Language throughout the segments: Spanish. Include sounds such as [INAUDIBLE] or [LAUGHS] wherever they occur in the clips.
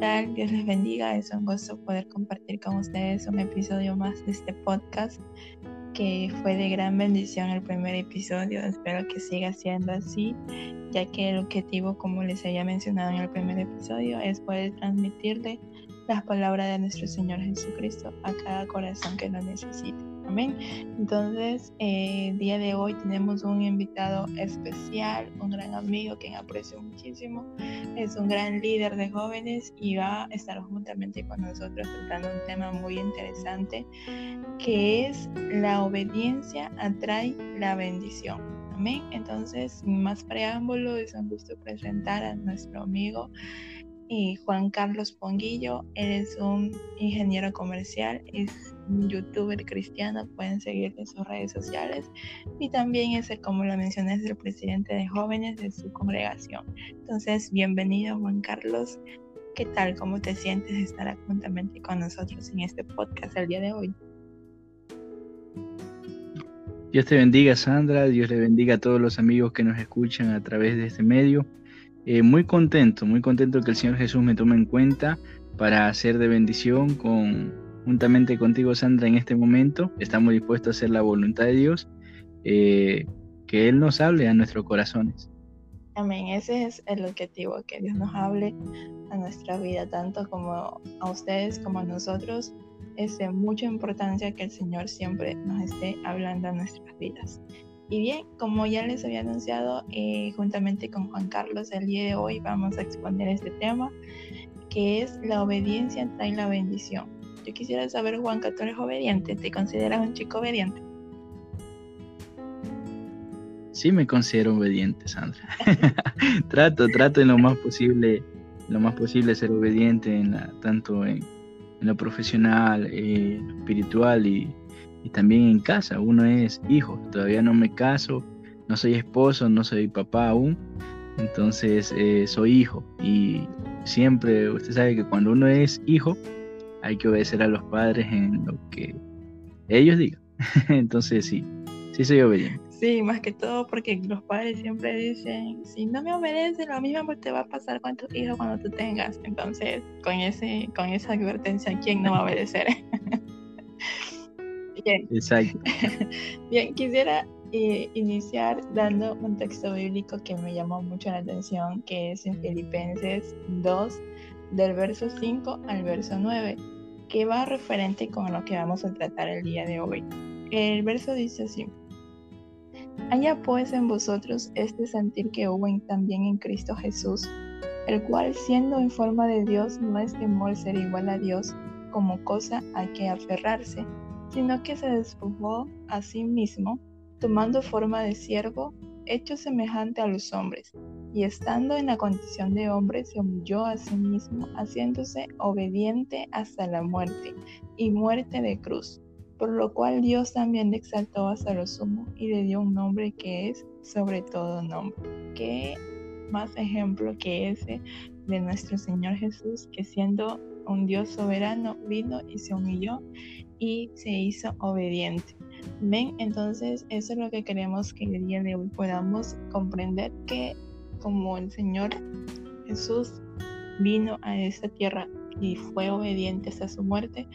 tal? Dios les bendiga. Es un gusto poder compartir con ustedes un episodio más de este podcast que fue de gran bendición el primer episodio. Espero que siga siendo así, ya que el objetivo, como les había mencionado en el primer episodio, es poder transmitirle las palabras de nuestro Señor Jesucristo a cada corazón que lo necesite. Amén. Entonces, eh, día de hoy tenemos un invitado especial, un gran amigo que aprecio muchísimo. Es un gran líder de jóvenes y va a estar juntamente con nosotros tratando un tema muy interesante que es la obediencia atrae la bendición. Amén. Entonces, sin más preámbulo, es un gusto presentar a nuestro amigo y Juan Carlos Ponguillo. Él es un ingeniero comercial, es un youtuber cristiano, pueden seguirle en sus redes sociales. Y también es, como lo mencioné, es el presidente de jóvenes de su congregación. Entonces, bienvenido Juan Carlos. ¿Qué tal? ¿Cómo te sientes estar juntamente con nosotros en este podcast el día de hoy? Dios te bendiga, Sandra. Dios le bendiga a todos los amigos que nos escuchan a través de este medio. Eh, muy contento, muy contento que el Señor Jesús me tome en cuenta para hacer de bendición con, juntamente contigo, Sandra, en este momento. Estamos dispuestos a hacer la voluntad de Dios, eh, que Él nos hable a nuestros corazones. Amén, ese es el objetivo, que Dios nos hable a nuestra vida, tanto como a ustedes como a nosotros. Es de mucha importancia que el Señor siempre nos esté hablando a nuestras vidas. Y bien, como ya les había anunciado, eh, juntamente con Juan Carlos, el día de hoy vamos a exponer este tema, que es la obediencia trae la bendición. Yo quisiera saber, Juan, tú obediente, ¿te consideras un chico obediente? Sí, me considero obediente, Sandra. [LAUGHS] trato, trato en lo más posible, lo más posible ser obediente en la, tanto en, lo profesional, lo espiritual y, y también en casa. Uno es hijo, todavía no me caso, no soy esposo, no soy papá aún, entonces eh, soy hijo y siempre usted sabe que cuando uno es hijo hay que obedecer a los padres en lo que ellos digan. [LAUGHS] entonces sí, sí soy obediente. Sí, más que todo porque los padres siempre dicen, si no me obedeces, lo mismo te va a pasar con tu hijo cuando tú tengas. Entonces, con ese, con esa advertencia, ¿quién no va a obedecer? [LAUGHS] Bien. Exacto. [LAUGHS] Bien, quisiera eh, iniciar dando un texto bíblico que me llamó mucho la atención, que es en Filipenses 2, del verso 5 al verso 9, que va referente con lo que vamos a tratar el día de hoy. El verso dice así. Haya pues en vosotros este sentir que hubo también en Cristo Jesús, el cual siendo en forma de Dios no es temor ser igual a Dios como cosa a que aferrarse, sino que se despojó a sí mismo, tomando forma de siervo, hecho semejante a los hombres, y estando en la condición de hombre, se humilló a sí mismo, haciéndose obediente hasta la muerte, y muerte de cruz, por lo cual Dios también le exaltó hasta lo sumo y le dio un nombre que es sobre todo nombre. ¿Qué más ejemplo que ese de nuestro Señor Jesús, que siendo un Dios soberano vino y se humilló y se hizo obediente. Ven, entonces eso es lo que queremos que el día de hoy podamos comprender que como el Señor Jesús vino a esta tierra y fue obediente hasta su muerte,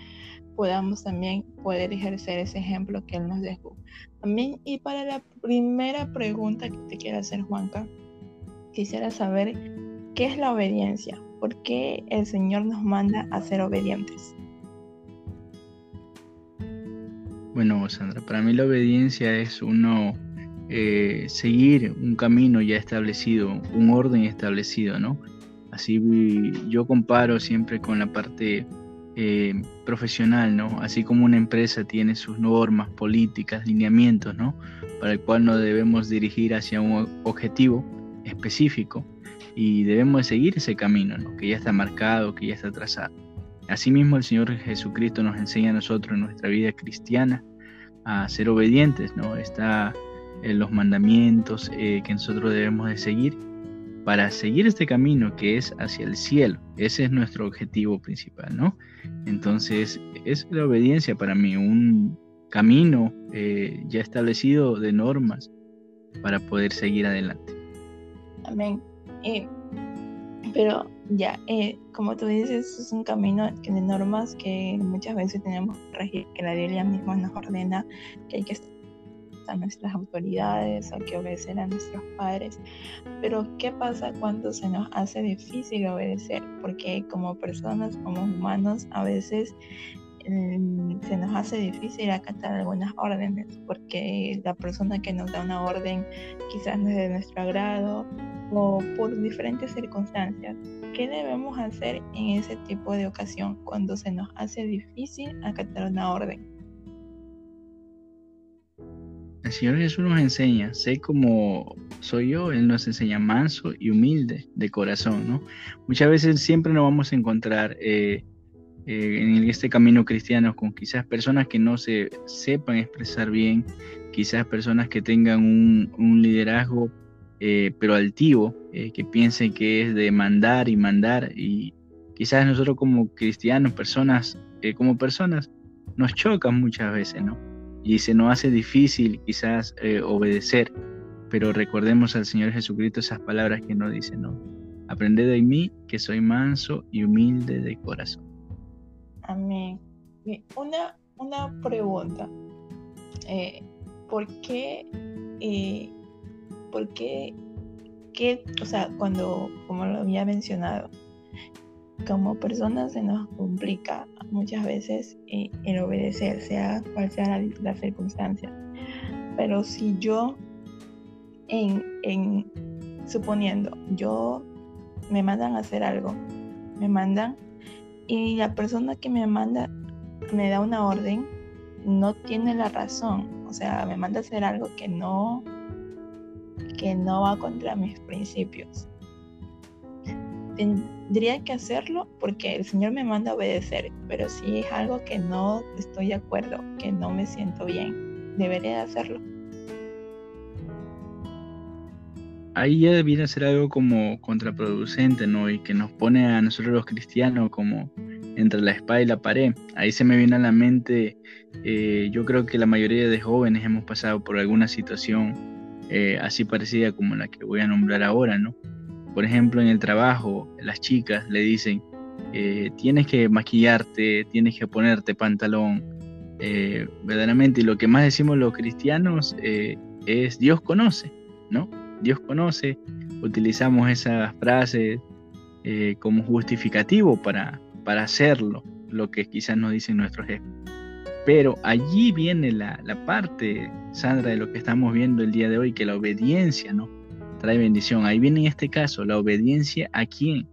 podamos también poder ejercer ese ejemplo que Él nos dejó. Amén. Y para la primera pregunta que te quiero hacer, Juanca, quisiera saber qué es la obediencia. ¿Por qué el Señor nos manda a ser obedientes? Bueno, Sandra, para mí la obediencia es uno eh, seguir un camino ya establecido, un orden establecido, ¿no? Así yo comparo siempre con la parte eh, profesional, ¿no? Así como una empresa tiene sus normas, políticas, lineamientos, ¿no? Para el cual nos debemos dirigir hacia un objetivo específico y debemos seguir ese camino, ¿no? Que ya está marcado, que ya está trazado. Asimismo, el Señor Jesucristo nos enseña a nosotros en nuestra vida cristiana a ser obedientes, ¿no? Está en los mandamientos eh, que nosotros debemos de seguir para seguir este camino que es hacia el cielo. Ese es nuestro objetivo principal, ¿no? Entonces, es la obediencia para mí, un camino eh, ya establecido de normas para poder seguir adelante. Amén. pero ya, eh, como tú dices, es un camino de normas que muchas veces tenemos que regir, que la Biblia misma nos ordena que hay que estar a nuestras autoridades, hay que obedecer a nuestros padres. Pero ¿qué pasa cuando se nos hace difícil obedecer? Porque como personas, como humanos, a veces em, se nos hace difícil acatar algunas órdenes, porque la persona que nos da una orden quizás no es de nuestro agrado o por diferentes circunstancias. ¿Qué debemos hacer en ese tipo de ocasión cuando se nos hace difícil acatar una orden? El Señor Jesús nos enseña, sé como soy yo, Él nos enseña manso y humilde de corazón, ¿no? Muchas veces siempre nos vamos a encontrar eh, eh, en este camino cristiano con quizás personas que no se sepan expresar bien, quizás personas que tengan un liderazgo eh, pero altivo, eh, que piensen que es de mandar y mandar. Y quizás nosotros como cristianos, personas, eh, como personas, nos chocan muchas veces, ¿no? Y se nos hace difícil quizás obedecer, pero recordemos al Señor Jesucristo esas palabras que nos dice, ¿no? Aprended de mí que soy manso y humilde de corazón. Amén. Una, una pregunta. ¿Por qué porque, que, o sea, cuando, como lo había mencionado, como personas se nos complica muchas veces eh, el obedecer, sea cual sea la, circunstancia. Pero si yo, en, en, suponiendo, yo me mandan a hacer algo, me mandan, y la persona que me manda me da una orden, no tiene la razón. O sea, me manda a hacer algo que no, que no va contra mis principios. Tendría que hacerlo porque el Señor me manda a obedecer, pero si es algo que no estoy de acuerdo, que no me siento bien, debería de hacerlo. Ahí ya viene a ser algo como contraproducente, ¿no? Y que nos pone a nosotros los cristianos como entre la espada y la pared. Ahí se me viene a la mente, eh, yo creo que la mayoría de jóvenes hemos pasado por alguna situación eh, así parecida como la que voy a nombrar ahora, ¿no? Por ejemplo, en el trabajo, las chicas le dicen, eh, tienes que maquillarte, tienes que ponerte pantalón. Eh, verdaderamente, y lo que más decimos los cristianos es Dios conoce, ¿no? Dios conoce, utilizamos esas frases como justificativo para, para hacerlo, lo que quizás nos dicen nuestros jefes. Pero allí viene la, parte, Sandra, de lo que estamos viendo el día de hoy, que la obediencia, ¿no? Trae bendición. Ahí viene en este caso la obediencia a quién?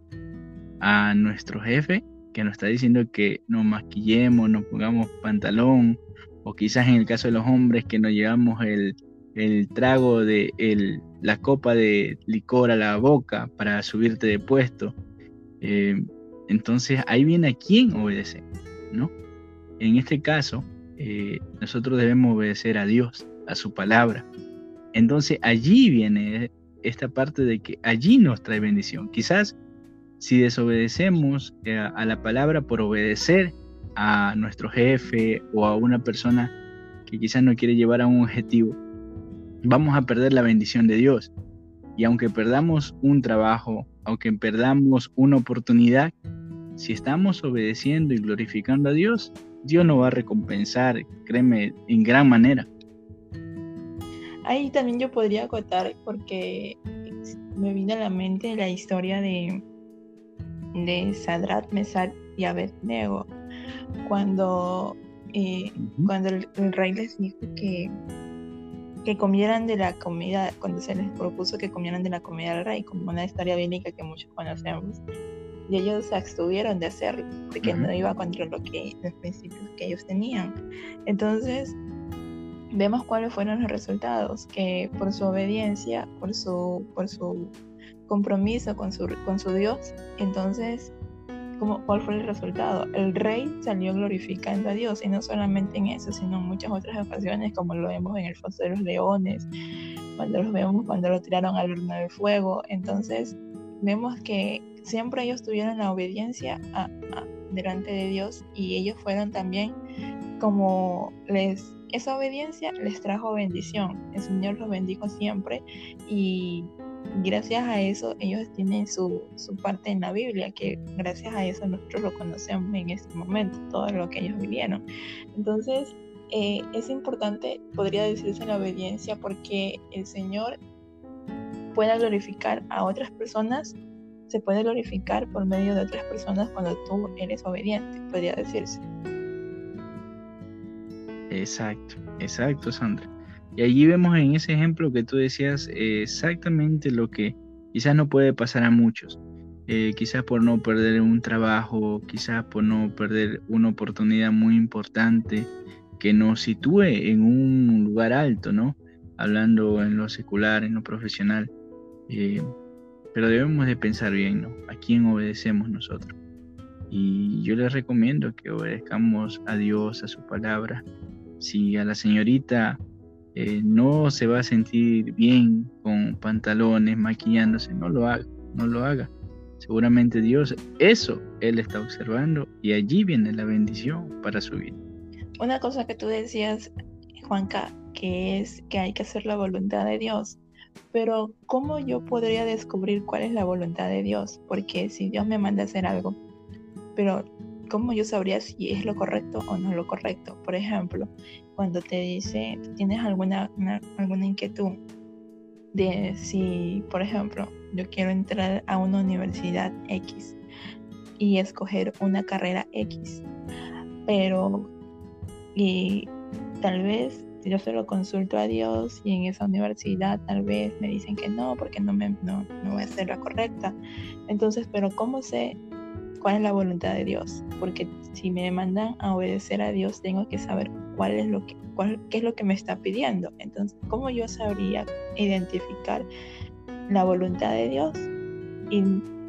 A nuestro jefe, que nos está diciendo que nos maquillemos, nos pongamos pantalón, o quizás en el caso de los hombres que nos llevamos el, trago de la copa de licor a la boca para subirte de puesto. Eh, entonces ahí viene a quién obedece, ¿no? En este caso, eh, nosotros debemos obedecer a Dios, a su palabra. Entonces allí viene esta parte de que allí nos trae bendición. Quizás si desobedecemos eh, a la palabra por obedecer a nuestro jefe o a una persona que quizás no quiere llevar a un objetivo, vamos a perder la bendición de Dios. Y aunque perdamos un trabajo, aunque perdamos una oportunidad, si estamos obedeciendo y glorificando a Dios, Dios nos va a recompensar, créeme, en gran manera. Ahí también yo podría acotar porque me vino a la mente la historia de, de Sadrat, Mesar y Abednego, cuando, eh, cuando el, rey les dijo que, que comieran de la comida, cuando se les propuso que comieran de la comida del rey, como una historia bíblica que muchos conocemos y ellos se abstuvieron de hacerlo porque no iba contra lo que, los principios que ellos tenían. Entonces, vemos cuáles fueron los resultados, que por su obediencia, por su, por su compromiso con su, con su Dios, entonces, ¿cómo, ¿cuál fue el resultado? El rey salió glorificando a Dios, y no solamente en eso, sino en muchas otras ocasiones, como lo vemos en el foso de los leones, cuando los vemos cuando lo tiraron al horno de fuego. Entonces, vemos que siempre ellos tuvieron la obediencia delante de Dios y ellos fueron también como les esa obediencia les trajo bendición. El Señor los bendijo siempre y gracias a eso ellos tienen su, su, parte en la Biblia, que gracias a eso nosotros lo conocemos en este momento, todo lo que ellos vivieron. Entonces, eh, es importante, podría decirse la obediencia, porque el Señor pueda glorificar a otras personas, se puede glorificar por medio de otras personas cuando tú eres obediente, podría decirse. Exacto, exacto, Sandra. Y allí vemos en ese ejemplo que tú decías exactamente lo que quizás no puede pasar a muchos. Eh, quizás por no perder un trabajo, quizás por no perder una oportunidad muy importante que nos sitúe en un lugar alto, ¿no? Hablando en lo secular, en lo profesional. Eh, pero debemos de pensar bien, ¿no? ¿A quién obedecemos nosotros? Y yo les recomiendo que obedezcamos a Dios, a su palabra. Si a la señorita eh, no se va a sentir bien con pantalones, maquillándose, no lo haga, no lo haga. Seguramente Dios, eso Él está observando y allí viene la bendición para su vida. Una cosa que tú decías, Juanca, que es que hay que hacer la voluntad de Dios. Pero ¿cómo yo podría descubrir cuál es la voluntad de Dios? Porque si Dios me manda a hacer algo, pero ¿cómo yo sabría si es lo correcto o no lo correcto? Por ejemplo, cuando te dice, tienes alguna, alguna inquietud de si, por ejemplo, yo quiero entrar a una universidad X y escoger una carrera X, pero y tal vez yo se lo consulto a Dios y en esa universidad tal vez me dicen que no, porque no, me, no, no voy a ser la correcta. Entonces, pero ¿cómo sé cuál es la voluntad de Dios? Porque si me mandan a obedecer a Dios, tengo que saber cuál es lo que, cuál, qué es lo que me está pidiendo. Entonces, ¿cómo yo sabría identificar la voluntad de Dios y,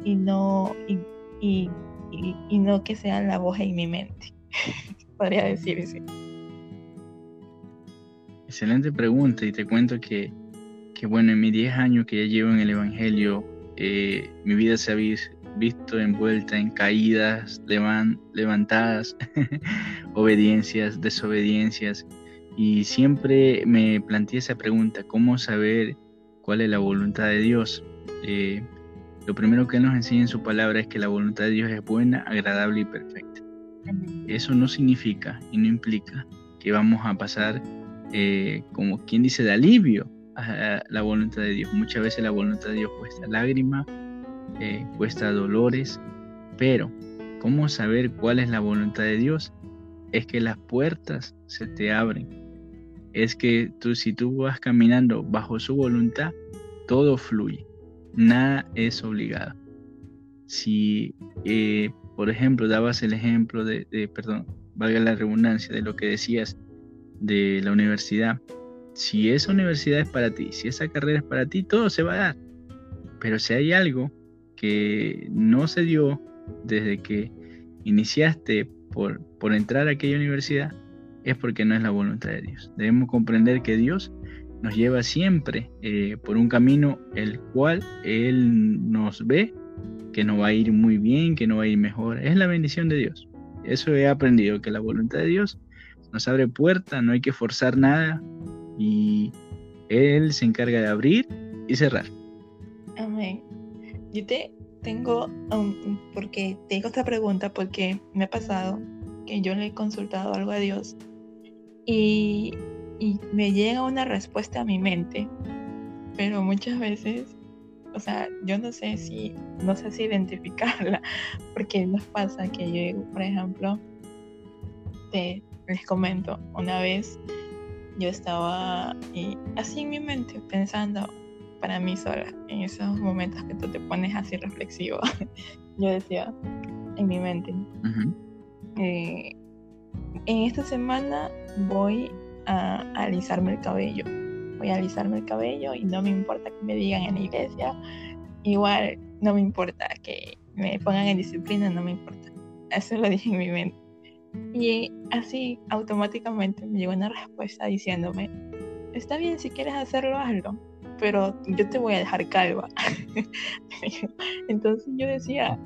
y no, y, y, y, no que sea la voz en mi mente? [LAUGHS] Podría decirse. Excelente pregunta y te cuento que, que bueno, en mis 10 años que ya llevo en el Evangelio, eh, mi vida se ha visto envuelta en caídas, levantadas, [LAUGHS] obediencias, desobediencias y siempre me planteé esa pregunta, ¿cómo saber cuál es la voluntad de Dios? Eh, lo primero que Él nos enseña en su palabra es que la voluntad de Dios es buena, agradable y perfecta. Eso no significa y no implica que vamos a pasar eh, como quien dice, de alivio a la voluntad de Dios. Muchas veces la voluntad de Dios cuesta lágrimas, eh, cuesta dolores, pero ¿cómo saber cuál es la voluntad de Dios? Es que las puertas se te abren. Es que tú, si tú vas caminando bajo su voluntad, todo fluye. Nada es obligado. Si, eh, por ejemplo, dabas el ejemplo de, de, perdón, valga la redundancia, de lo que decías de la universidad, si esa universidad es para ti, si esa carrera es para ti, todo se va a dar. Pero si hay algo que no se dio desde que iniciaste por, por entrar a aquella universidad, es porque no es la voluntad de Dios. Debemos comprender que Dios nos lleva siempre eh, por un camino el cual Él nos ve que no va a ir muy bien, que no va a ir mejor. Es la bendición de Dios. Eso he aprendido, que la voluntad de Dios nos abre puerta, no hay que forzar nada y Él se encarga de abrir y cerrar. Amén. Yo te tengo, porque te digo esta pregunta porque me ha pasado que yo le he consultado algo a Dios y, y me llega una respuesta a mi mente, pero muchas veces o sea, yo no sé si, no sé si identificarla, [LAUGHS] porque nos pasa que yo, por ejemplo, te, les comento, una vez yo estaba así en mi mente pensando para mí sola, en esos momentos que tú te pones así reflexivo, [LAUGHS] yo decía en mi mente, eh, en esta semana voy a alisarme el cabello, voy a alisarme el cabello y no me importa que me digan en la iglesia, igual no me importa que me pongan en disciplina, no me importa. Eso lo dije en mi mente. Y así automáticamente me llegó una respuesta diciéndome, está bien si quieres hacerlo, hazlo, pero yo te voy a dejar calva. [LAUGHS] Entonces yo decía,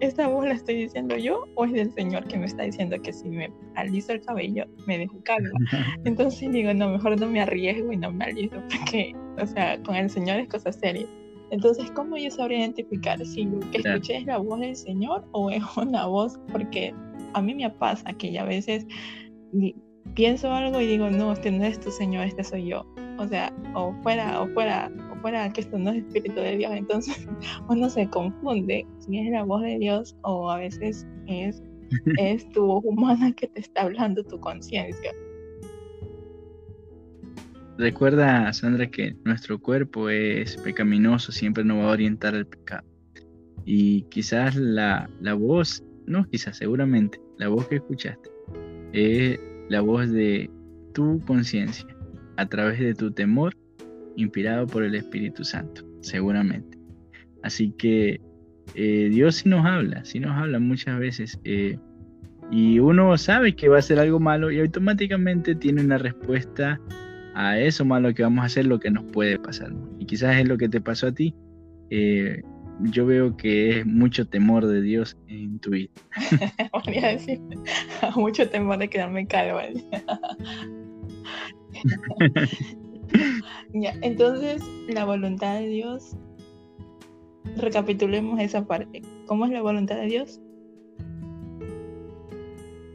¿esta voz la estoy diciendo yo o es del Señor que me está diciendo que si me aliso el cabello me dejo calva? [LAUGHS] Entonces digo, no, mejor no me arriesgo y no me aliso porque, o sea, con el Señor es cosa seria. Entonces, ¿cómo yo sabría identificar si lo que escuché es la voz del Señor o es una voz? Porque a mí me pasa que a veces pienso algo y digo, no, este no es tu Señor, este soy yo. O sea, o fuera, o fuera, o fuera que esto no es Espíritu de Dios. Entonces [LAUGHS] uno se confunde si es la voz de Dios o a veces es, [LAUGHS] es tu voz humana que te está hablando tu conciencia. Recuerda, Sandra, que nuestro cuerpo es pecaminoso, siempre nos va a orientar al pecado. Y quizás la, la voz, no, quizás seguramente, la voz que escuchaste es la voz de tu conciencia a través de tu temor inspirado por el Espíritu Santo, seguramente. Así que eh, Dios sí nos habla, sí nos habla muchas veces. Eh, y uno sabe que va a hacer algo malo y automáticamente tiene una respuesta a eso malo que vamos a hacer, lo que nos puede pasar. Y quizás es lo que te pasó a ti. Eh, yo veo que es mucho temor de Dios en tu vida. [LAUGHS] Voy a decir, [LAUGHS] mucho temor de quedarme calva. [LAUGHS] ya, entonces, la voluntad de Dios, recapitulemos esa parte. ¿Cómo es la voluntad de Dios?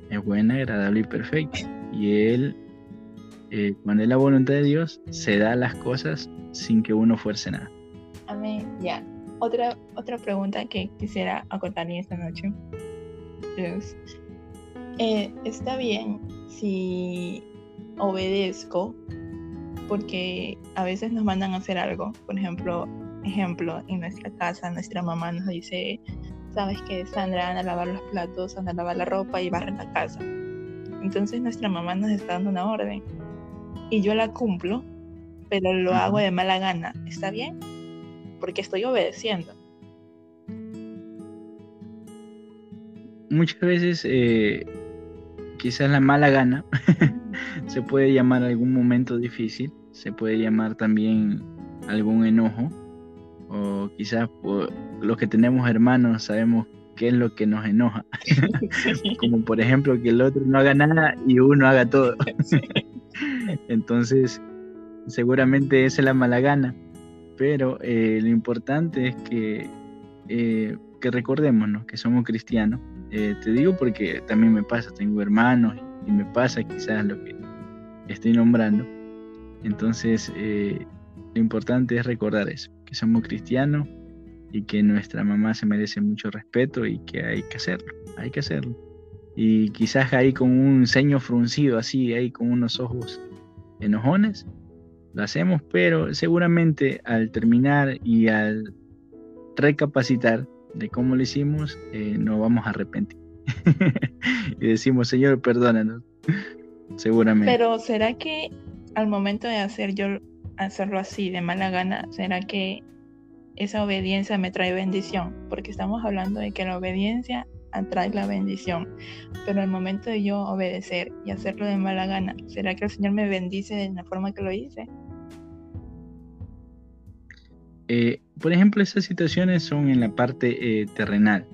Es buena, agradable y perfecta. Y Él, eh, cuando es la voluntad de Dios, se da las cosas sin que uno fuerce nada. Amén. Ya. Otra, otra pregunta que quisiera acotar esta noche es, eh, ¿está bien si obedezco porque a veces nos mandan a hacer algo? Por ejemplo, ejemplo, en nuestra casa nuestra mamá nos dice, sabes que Sandra anda a lavar los platos, anda a lavar la ropa y barre la casa. Entonces nuestra mamá nos está dando una orden y yo la cumplo, pero lo hago de mala gana. ¿Está bien? Porque estoy obedeciendo. Muchas veces, eh, quizás la mala gana [LAUGHS] se puede llamar algún momento difícil, se puede llamar también algún enojo, o quizás por los que tenemos hermanos sabemos qué es lo que nos enoja. [LAUGHS] [LAUGHS] Como por ejemplo que el otro no haga nada y uno haga todo. Entonces, seguramente esa es la mala gana pero eh, lo importante es que, eh, que recordémonos que somos cristianos. Eh, te digo porque también me pasa, tengo hermanos y me pasa quizás lo que estoy nombrando. Entonces, lo importante es recordar eso, que somos cristianos y que nuestra mamá se merece mucho respeto y que hay que hacerlo, hay que hacerlo. Y quizás ahí con un ceño fruncido así, ahí con unos ojos enojones, lo hacemos, pero seguramente al terminar y al recapacitar de cómo lo hicimos, eh, nos vamos a arrepentir. [LAUGHS] y decimos, Señor, perdónanos. seguramente. Pero ¿será que al momento de hacer yo hacerlo así de mala gana, será que esa obediencia me trae bendición? Porque estamos hablando de que la obediencia atrae la bendición. Pero al momento de yo obedecer y hacerlo de mala gana, ¿será que el Señor me bendice de la forma que lo hice? Eh, por ejemplo, esas situaciones son en la parte eh, terrenal.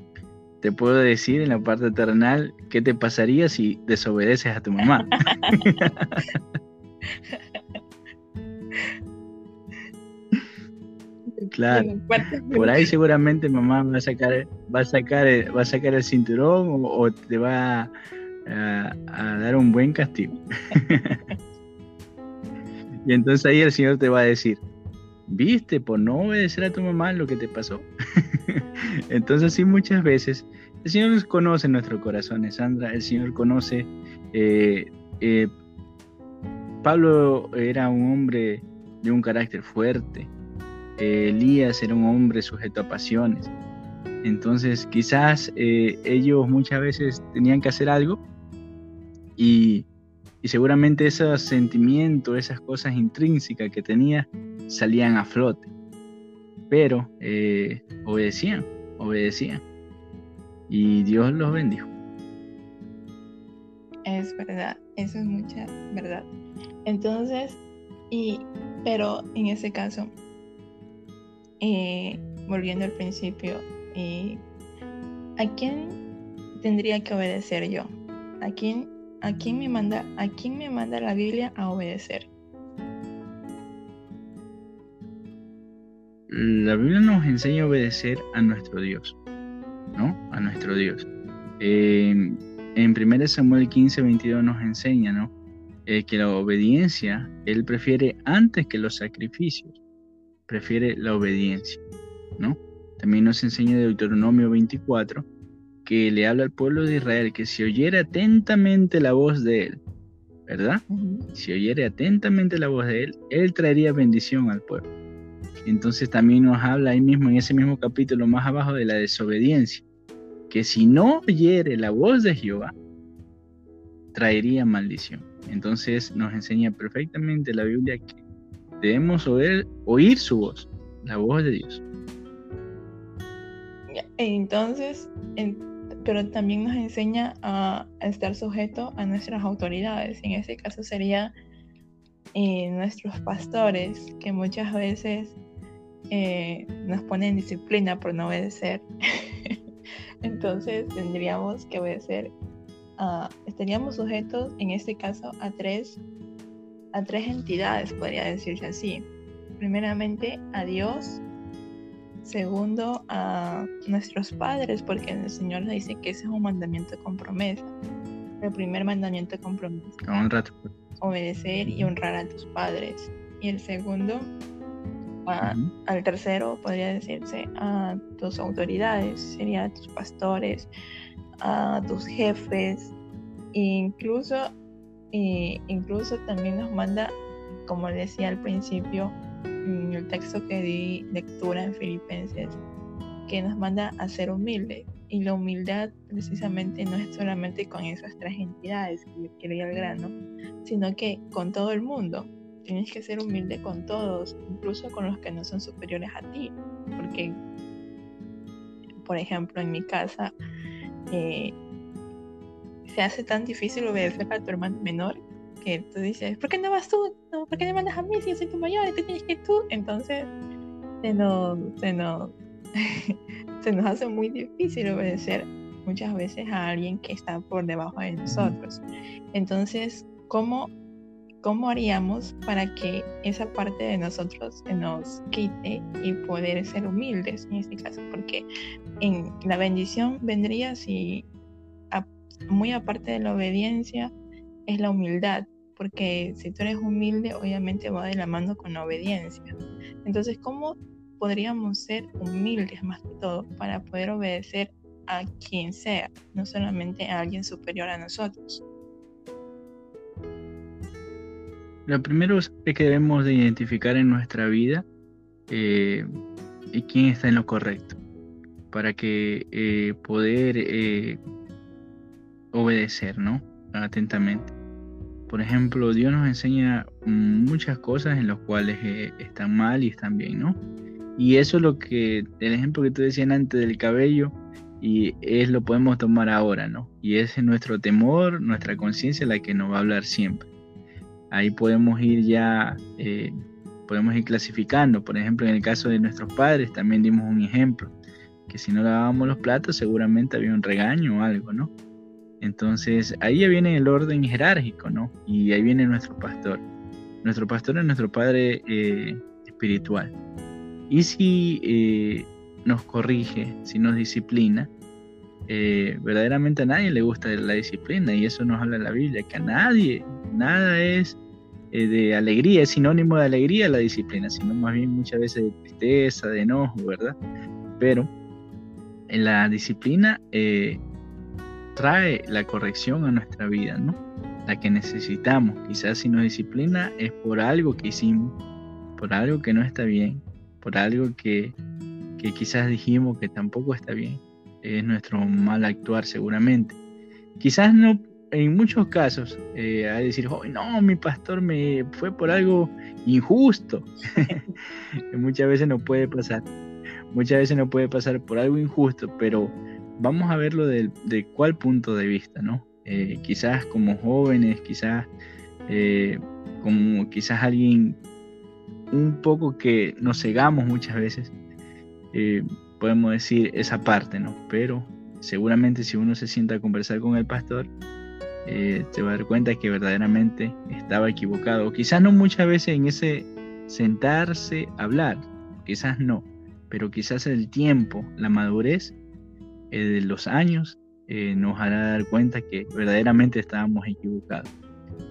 Te puedo decir en la parte terrenal qué te pasaría si desobedeces a tu mamá. [LAUGHS] claro. Por ahí seguramente mamá va a sacar, va a sacar, va a sacar el cinturón o, te va a, a dar un buen castigo. [LAUGHS] y entonces ahí el Señor te va a decir, viste, por no obedecer a tu mamá lo que te pasó. [LAUGHS] Entonces sí, muchas veces el Señor conoce nuestro corazón, Sandra, el Señor conoce... Eh, eh, Pablo era un hombre de un carácter fuerte, Elías era un hombre sujeto a pasiones. Entonces quizás eh, ellos muchas veces tenían que hacer algo y, y seguramente esos sentimientos, esas cosas intrínsecas que tenía, salían a flote. Pero eh, obedecían, obedecían. Y Dios los bendijo. Es verdad, eso es mucha verdad. Entonces, y, pero en ese caso, eh, volviendo al principio, eh, ¿a quién tendría que obedecer yo? ¿A quién, a quién me manda, a quién me manda la Biblia a obedecer? La Biblia nos enseña a obedecer a nuestro Dios, ¿no? A nuestro Dios. en 1 Samuel 15, 22 nos enseña, ¿no? Eh, que la obediencia, Él prefiere antes que los sacrificios, prefiere la obediencia, ¿no? También nos enseña Deuteronomio 24 que le habla al pueblo de Israel que si oyere atentamente la voz de Él, ¿verdad? Si oyere atentamente la voz de Él, Él traería bendición al pueblo. Entonces también nos habla ahí mismo, en ese mismo capítulo más abajo, de la desobediencia, que si no oyere la voz de Jehová, traería maldición. Entonces nos enseña perfectamente la Biblia que debemos oír, su voz, la voz de Dios. Entonces, pero también nos enseña a, estar sujeto a nuestras autoridades. En este caso sería eh, nuestros pastores, que muchas veces eh, nos ponen disciplina por no obedecer. [LAUGHS] Entonces tendríamos que obedecer, estaríamos sujetos en este caso a tres, a tres entidades, podría decirse así. Primeramente a Dios, Segundo, a nuestros padres, porque el Señor dice que ese es un mandamiento de promesa. El primer mandamiento de promesa. Obedecer y honrar a tus padres. Y el segundo, al tercero, podría decirse a tus autoridades, sería a tus pastores, a tus jefes, e incluso, e incluso también nos manda, como decía al principio, en el texto que di lectura en Filipenses, que nos manda a ser humildes. Y la humildad precisamente no es solamente con esas tres entidades que yo quiero ir al grano, sino que con todo el mundo. Tienes que ser humilde con todos, incluso con los que no son superiores a ti. Porque, por ejemplo, en mi casa, eh, se hace tan difícil obedecer a tu hermano menor que tú dices, ¿por qué no vas tú? ¿Por qué me mandas a mí si yo soy tu mayor tú tienes que tú? Entonces se nos, se, nos, [LAUGHS] se nos hace muy difícil obedecer muchas veces a alguien que está por debajo de nosotros. Entonces, ¿cómo, cómo haríamos para que esa parte de nosotros se nos quite y poder ser humildes en este caso? Porque en la bendición vendría si, muy aparte de la obediencia, es la humildad porque si tú eres humilde, obviamente va de la mano con la obediencia. Entonces, ¿cómo podríamos ser humildes más que todo para poder obedecer a quien sea, no solamente a alguien superior a nosotros? Lo primero es que debemos de identificar en nuestra vida eh, quién está en lo correcto para que eh, poder eh, obedecer, ¿no? Atentamente. Por ejemplo, Dios nos enseña muchas cosas en las cuales eh, están mal y están bien, ¿no? Y eso es lo que, el ejemplo que tú decías antes del cabello, y es lo podemos tomar ahora, ¿no? Y es nuestro temor, nuestra conciencia la que nos va a hablar siempre. Ahí podemos ir ya, eh, podemos ir clasificando. Por ejemplo, en el caso de nuestros padres también dimos un ejemplo, que si no lavábamos los platos seguramente había un regaño o algo, ¿no? Entonces ahí ya viene el orden jerárquico, ¿no? Y ahí viene nuestro pastor. Nuestro pastor es nuestro padre eh, espiritual. Y si eh, nos corrige, si nos disciplina, verdaderamente a nadie le gusta la disciplina y eso nos habla la Biblia, que a nadie, nada es de alegría, es sinónimo de alegría la disciplina, sino más bien muchas veces de tristeza, de enojo, ¿verdad? Pero en la disciplina trae la corrección a nuestra vida, ¿no? La que necesitamos. Quizás si nos disciplina es por algo que hicimos, por algo que no está bien, por algo que, quizás dijimos que tampoco está bien. Es nuestro mal actuar seguramente. Quizás no, en muchos casos, eh, hay decir, oh, no, mi pastor me fue por algo injusto. [LAUGHS] muchas veces no puede pasar. Muchas veces no puede pasar por algo injusto, pero vamos a verlo de, cuál punto de vista, ¿no? Eh, quizás como jóvenes, quizás eh, como quizás alguien un poco que nos cegamos muchas veces, eh, podemos decir esa parte, ¿no? Pero seguramente si uno se sienta a conversar con el pastor, se va a dar cuenta que verdaderamente estaba equivocado. Quizás no muchas veces en ese sentarse a hablar, quizás no, pero quizás el tiempo, la madurez eh, de los años eh, nos hará dar cuenta que verdaderamente estábamos equivocados.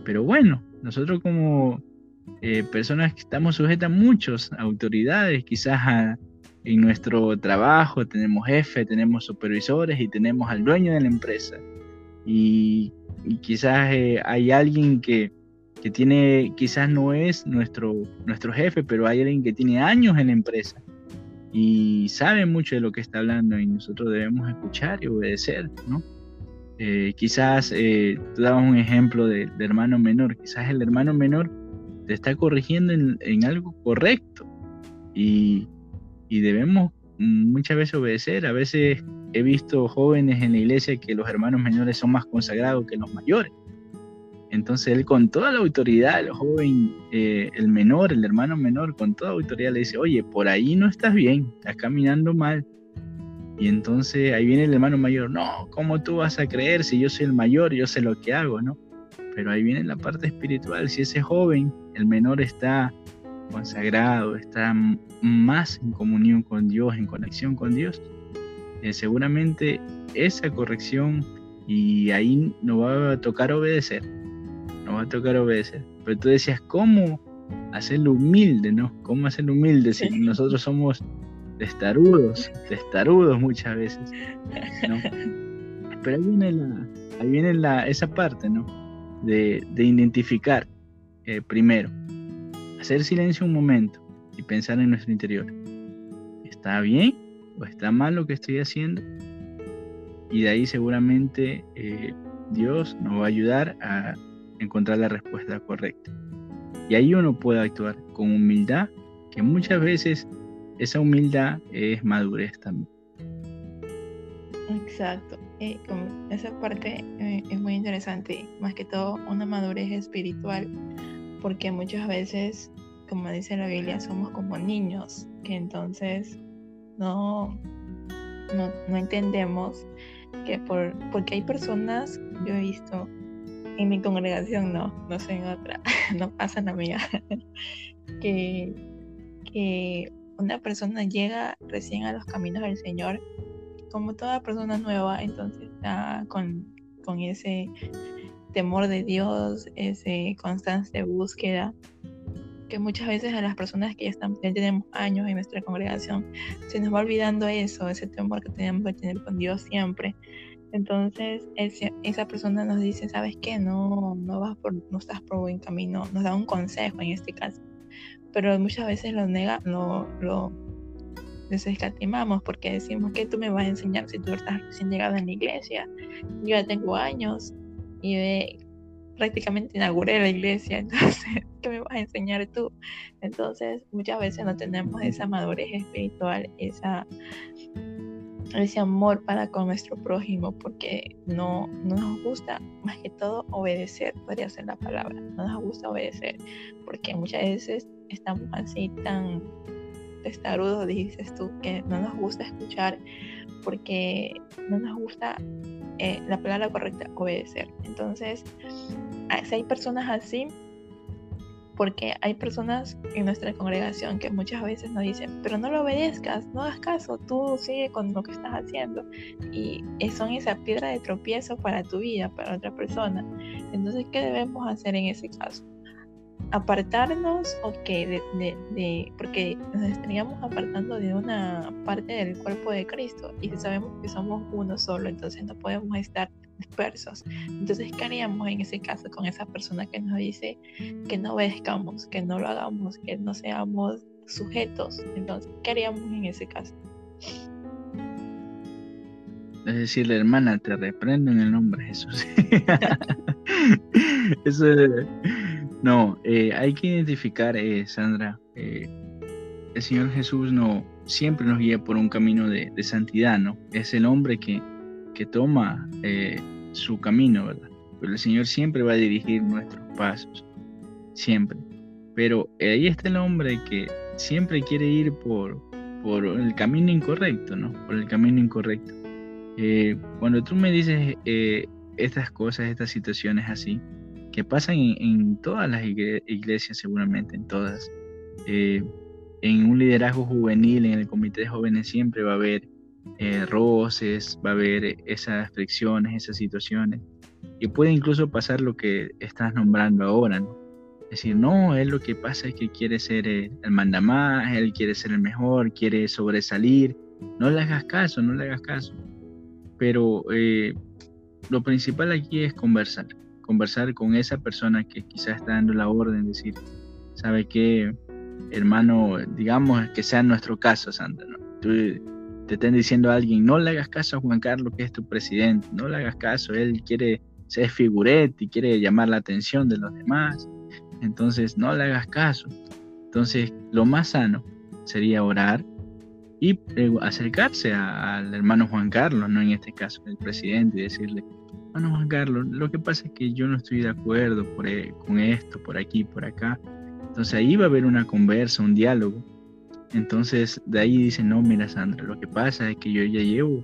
Pero bueno, nosotros como eh, personas que estamos sujetas a muchas autoridades, quizás en nuestro trabajo tenemos jefe, tenemos supervisores y tenemos al dueño de la empresa. Y, quizás hay alguien que, que tiene, quizás no es nuestro, nuestro jefe, pero hay alguien que tiene años en la empresa y sabe mucho de lo que está hablando y nosotros debemos escuchar y obedecer, ¿no? Eh, quizás eh, tú dabas un ejemplo de, hermano menor, quizás el hermano menor te está corrigiendo en, algo correcto y, y, debemos muchas veces obedecer. A veces he visto jóvenes en la iglesia que los hermanos menores son más consagrados que los mayores entonces él con toda la autoridad, el joven, eh, el menor, el hermano menor, con toda autoridad le dice, oye, por ahí no estás bien, estás caminando mal. Y entonces ahí viene el hermano mayor, no, ¿cómo tú vas a creer si yo soy el mayor, yo sé lo que hago, ¿no? Pero ahí viene la parte espiritual, si ese joven, el menor está consagrado, está más en comunión con Dios, en conexión con Dios, eh, seguramente esa corrección y ahí nos va a tocar obedecer nos va a tocar obedecer. Pero tú decías, ¿cómo hacerlo humilde, no? ¿Cómo hacerlo humilde si nosotros somos testarudos, testarudos muchas veces, ¿no? Pero ahí viene, la, ahí viene la, esa parte, ¿no? De, de identificar, eh, primero, hacer silencio un momento y pensar en nuestro interior. ¿Está bien o está mal lo que estoy haciendo? Y de ahí seguramente eh, Dios nos va a ayudar a encontrar la respuesta correcta. Y ahí uno puede actuar con humildad, que muchas veces esa humildad es madurez también. Exacto. esa parte eh, es muy interesante, más que todo una madurez espiritual, porque muchas veces, como dice la Biblia, somos como niños, que entonces no, no, no entendemos que por, porque hay personas, yo he visto en mi congregación no, no sé en otra, [LAUGHS] no pasa la mía, [LAUGHS] que, que una persona llega recién a los caminos del Señor, como toda persona nueva, entonces está con, con ese temor de Dios, ese constante búsqueda, que muchas veces a las personas que ya, están, ya tenemos años en nuestra congregación, se nos va olvidando eso, ese temor que tenemos que tener con Dios siempre. Entonces esa persona nos dice, ¿sabes qué? No, no, vas por, no estás por buen camino, nos da un consejo en este caso, pero muchas veces lo nega, lo, lo desescatimamos porque decimos que tú me vas a enseñar si tú estás recién llegado en la iglesia, yo ya tengo años y prácticamente inauguré la iglesia, [LAUGHS] entonces, ¿qué me vas a enseñar tú? Entonces, muchas veces no tenemos esa madurez espiritual, esa ese amor para con nuestro prójimo, porque no, no nos gusta más que todo obedecer, podría ser la palabra, no nos gusta obedecer, porque muchas veces estamos así tan testarudos, dices tú, que no nos gusta escuchar, porque no nos gusta eh, la palabra correcta, obedecer. Entonces, si hay personas así, porque hay personas en nuestra congregación que muchas veces nos dicen, pero no lo obedezcas, no hagas caso, tú sigue con lo que estás haciendo. Y son esa piedra de tropiezo para tu vida, para otra persona. Entonces, ¿qué debemos hacer en ese caso? Apartarnos o que de, de, porque nos estaríamos apartando de una parte del cuerpo de Cristo y sabemos que somos uno solo, entonces no podemos estar dispersos. Entonces, ¿qué haríamos en ese caso con esa persona que nos dice que no obedezcamos, que no lo hagamos, que no seamos sujetos? Entonces, ¿qué haríamos en ese caso? Es decir, la hermana, te reprendo en el nombre de Jesús. [LAUGHS] Eso no, eh, hay que identificar, eh, Sandra, eh, el Señor Jesús no siempre nos guía por un camino de, santidad, ¿no? Es el hombre que, que toma su camino, ¿verdad? Pero el Señor siempre va a dirigir nuestros pasos, siempre. Pero ahí está el hombre que siempre quiere ir por, por el camino incorrecto, ¿no? Por el camino incorrecto. cuando tú me dices estas cosas, estas situaciones así, que pasan en, todas las iglesias seguramente, en todas. Eh, en un liderazgo juvenil, en el comité de jóvenes, siempre va a haber eh, roces, va a haber esas fricciones, esas situaciones. Y puede incluso pasar lo que estás nombrando ahora, ¿no? Es decir, no, él lo que pasa es que quiere ser el, el mandamás, él quiere ser el mejor, quiere sobresalir. No le hagas caso, no le hagas caso. Pero eh, lo principal aquí es conversar, conversar con esa persona que quizás está dando la orden, decir, ¿sabe qué, hermano? Digamos que sea nuestro caso, Sandra, ¿no? te estén diciendo a alguien, no le hagas caso a Juan Carlos, que es tu presidente, no le hagas caso, él quiere ser figurete y quiere llamar la atención de los demás, entonces no le hagas caso. Entonces, lo más sano sería orar y eh, acercarse al hermano Juan Carlos, no en este caso, el presidente, y decirle, hermano Juan Carlos, lo que pasa es que yo no estoy de acuerdo por, e, con esto, por aquí, por acá. Entonces ahí va a haber una conversa, un diálogo entonces de ahí dice, no, mira Sandra, lo que pasa es que yo ya llevo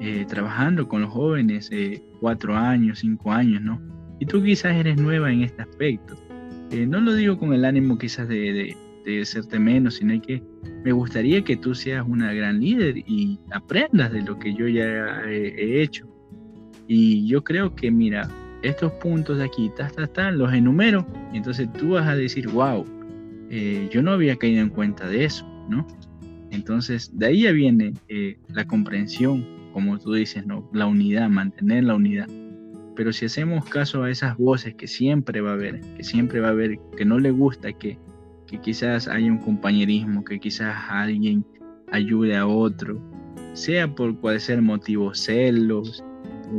eh, trabajando con los jóvenes eh, cuatro años, cinco años, ¿no? Y tú quizás eres nueva en este aspecto. Eh, no lo digo con el ánimo quizás de, de, de hacerte menos, sino que me gustaría que tú seas una gran líder y aprendas de lo que yo ya he, hecho. Y yo creo que, mira, estos puntos de aquí, ta, los enumero, y entonces tú vas a decir, wow, yo no había caído en cuenta de eso. ¿no? Entonces, de ahí ya viene eh, la comprensión, como tú dices, ¿no? La unidad, mantener la unidad. Pero si hacemos caso a esas voces que siempre va a haber, que siempre va a haber, que no le gusta que, que quizás haya un compañerismo, que quizás alguien ayude a otro, sea por cual sea el motivo, celos,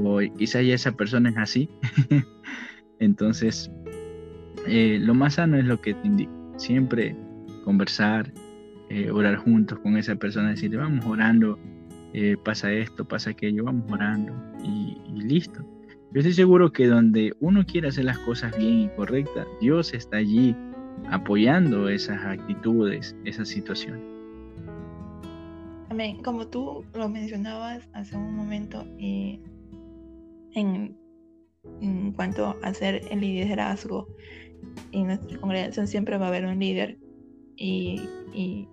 o quizás ya esa persona es así. [LAUGHS] Entonces, eh, lo más sano es lo que te indico. Siempre conversar, eh, orar juntos con esa persona, decirle, vamos orando, eh, pasa esto, pasa aquello, vamos orando y, listo. Yo estoy seguro que donde uno quiere hacer las cosas bien y correctas, Dios está allí apoyando esas actitudes, esas situaciones. Amén. Como tú lo mencionabas hace un momento, eh, en, en, cuanto a hacer el liderazgo, en nuestra congregación siempre va a haber un líder y, y,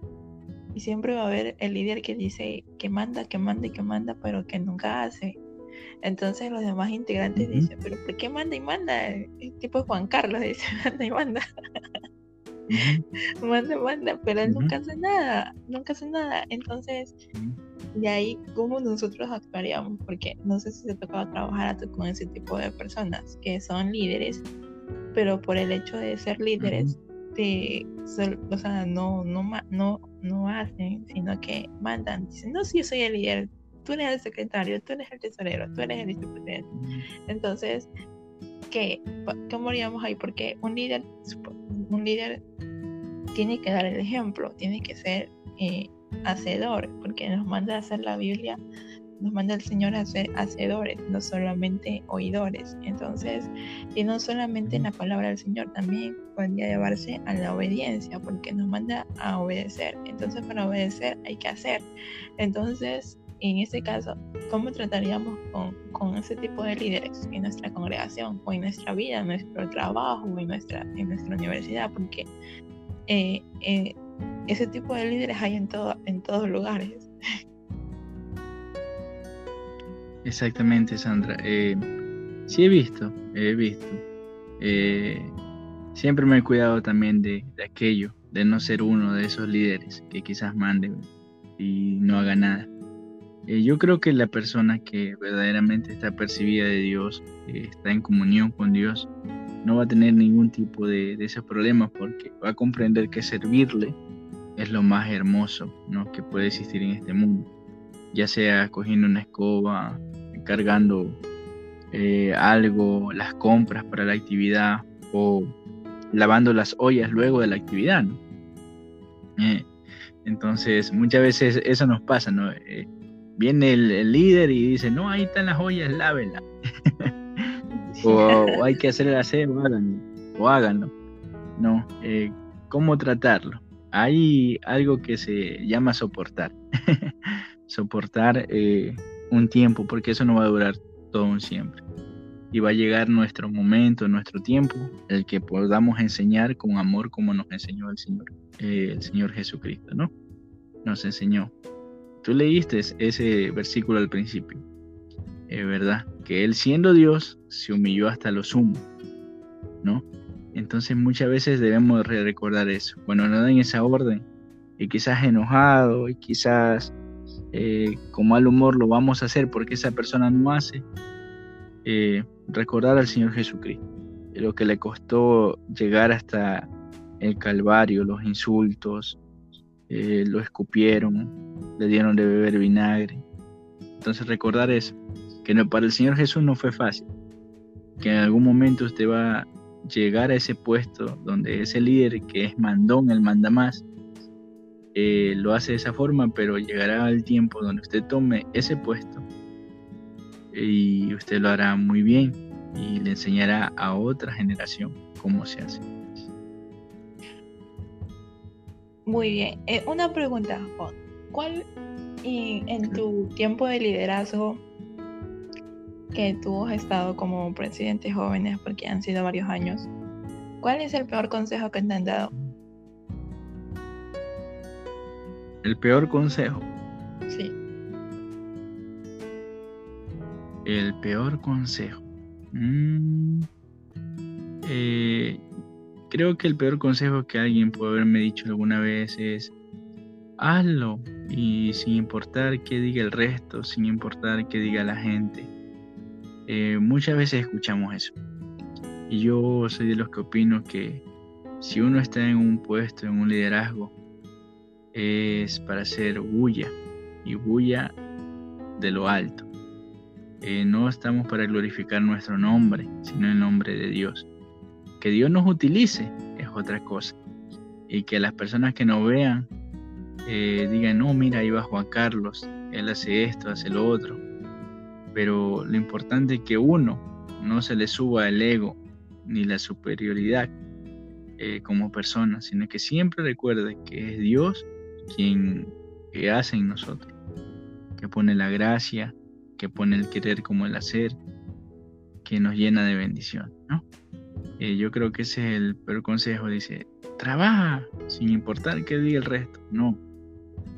siempre va a haber el líder que dice que manda, que manda y que manda, pero que nunca hace. Entonces los demás integrantes dicen, pero ¿por qué manda y manda? El tipo Juan Carlos dice, [LAUGHS] manda y manda. [LAUGHS] manda y manda, pero él nunca hace nada, nunca hace nada. Entonces, de ahí, ¿cómo nosotros actuaríamos? Porque no sé si se tocaba trabajar con ese tipo de personas que son líderes, pero por el hecho de ser líderes, este, o sea, no, no, no, no hacen, sino que mandan, dicen, no, si yo soy el líder, tú eres el secretario, tú eres el tesorero, tú eres el vicepresidente. Entonces, ¿qué? ¿Cómo haríamos ahí? Porque un líder, un líder tiene que dar el ejemplo, tiene que ser eh, hacedor, porque nos manda a hacer la Biblia nos manda el Señor a ser hacedores, no solamente oidores. Entonces, y no solamente en la palabra del Señor, también podría llevarse a la obediencia, porque nos manda a obedecer. Entonces, para obedecer hay que hacer. Entonces, en este caso, ¿cómo trataríamos con, con ese tipo de líderes en nuestra congregación o en nuestra vida, en nuestro trabajo, en nuestra, en nuestra universidad? Porque eh, eh, ese tipo de líderes hay en, todo, en todos lugares. Exactamente, Sandra. Eh, sí he visto, he visto. Eh, siempre me he cuidado también de, aquello, de no ser uno de esos líderes que quizás mande y no haga nada. Eh, yo creo que la persona que verdaderamente está percibida de Dios, está en comunión con Dios, no va a tener ningún tipo de, de esos problemas porque va a comprender que servirle es lo más hermoso ¿no? que puede existir en este mundo ya sea cogiendo una escoba, cargando eh, algo, las compras para la actividad o lavando las ollas luego de la actividad. Eh, entonces, muchas veces eso nos pasa, ¿no? Eh, viene el, líder y dice, no, ahí están las ollas, lávenlas. [LAUGHS] o, hay que hacer el aseo, háganlo, o háganlo. No, ¿cómo tratarlo? Hay algo que se llama soportar. [LAUGHS] soportar eh, un tiempo, porque eso no va a durar todo un siempre. y va a llegar nuestro momento, nuestro tiempo, el que podamos enseñar con amor como nos enseñó el Señor, eh, el Señor Jesucristo, ¿no? Nos enseñó. Tú leíste ese versículo al principio, es ¿verdad? Que Él siendo Dios se humilló hasta lo sumo, ¿no? Entonces muchas veces debemos recordar eso. Bueno, no en esa orden, y quizás enojado, y quizás eh, con mal humor lo vamos a hacer porque esa persona no hace, eh, recordar al Señor Jesucristo, lo que le costó llegar hasta el Calvario, los insultos, eh, lo escupieron, le dieron de beber vinagre. Entonces recordar eso, que no, para el Señor Jesús no fue fácil, que en algún momento usted va llegar a ese puesto donde ese líder que es mandón, el manda más, eh, lo hace de esa forma, pero llegará el tiempo donde usted tome ese puesto y usted lo hará muy bien y le enseñará a otra generación cómo se hace. Muy bien. Eh, una pregunta, ¿Cuál en tu tiempo de liderazgo que tú has estado como presidente jóvenes, porque han sido varios años, cuál es el peor consejo que te han dado? El peor consejo. Sí. El peor consejo. Mm, eh, creo que el peor consejo que alguien puede haberme dicho alguna vez es hazlo y sin importar qué diga el resto, sin importar qué diga la gente. Eh, muchas veces escuchamos eso. Y yo soy de los que opino que si uno está en un puesto, en un liderazgo, es para hacer bulla y bulla de lo alto. Eh, no estamos para glorificar nuestro nombre, sino el nombre de Dios. Que Dios nos utilice es otra cosa. Y que las personas que nos vean eh, digan, no, mira, ahí va Juan Carlos, él hace esto, hace lo otro. Pero lo importante es que uno no se le suba el ego ni la superioridad eh, como persona, sino que siempre recuerde que es Dios quien hace en nosotros, que pone la gracia, que pone el querer como el hacer, que nos llena de bendición, ¿no? Eh, yo creo que ese es el peor consejo, dice, trabaja sin importar qué diga el resto, no,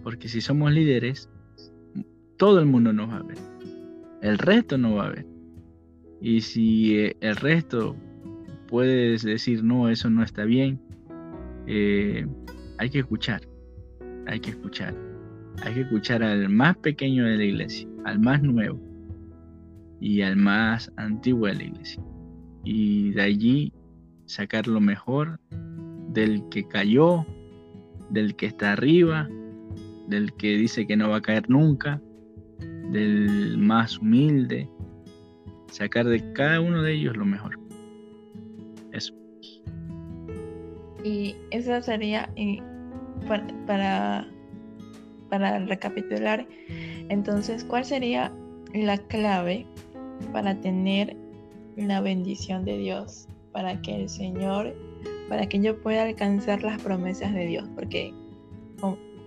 porque si somos líderes, todo el mundo nos va a ver, el resto no va a ver, y si eh, el resto puede decir, no, eso no está bien, eh, hay que escuchar, hay que escuchar. Hay que escuchar al más pequeño de la iglesia, al más nuevo y al más antiguo de la iglesia. Y de allí sacar lo mejor del que cayó, del que está arriba, del que dice que no va a caer nunca, del más humilde, sacar de cada uno de ellos lo mejor. Eso. Y eso sería para para recapitular, entonces, ¿cuál sería la clave para tener la bendición de Dios? Para que el Señor, para que yo pueda alcanzar las promesas de Dios, porque,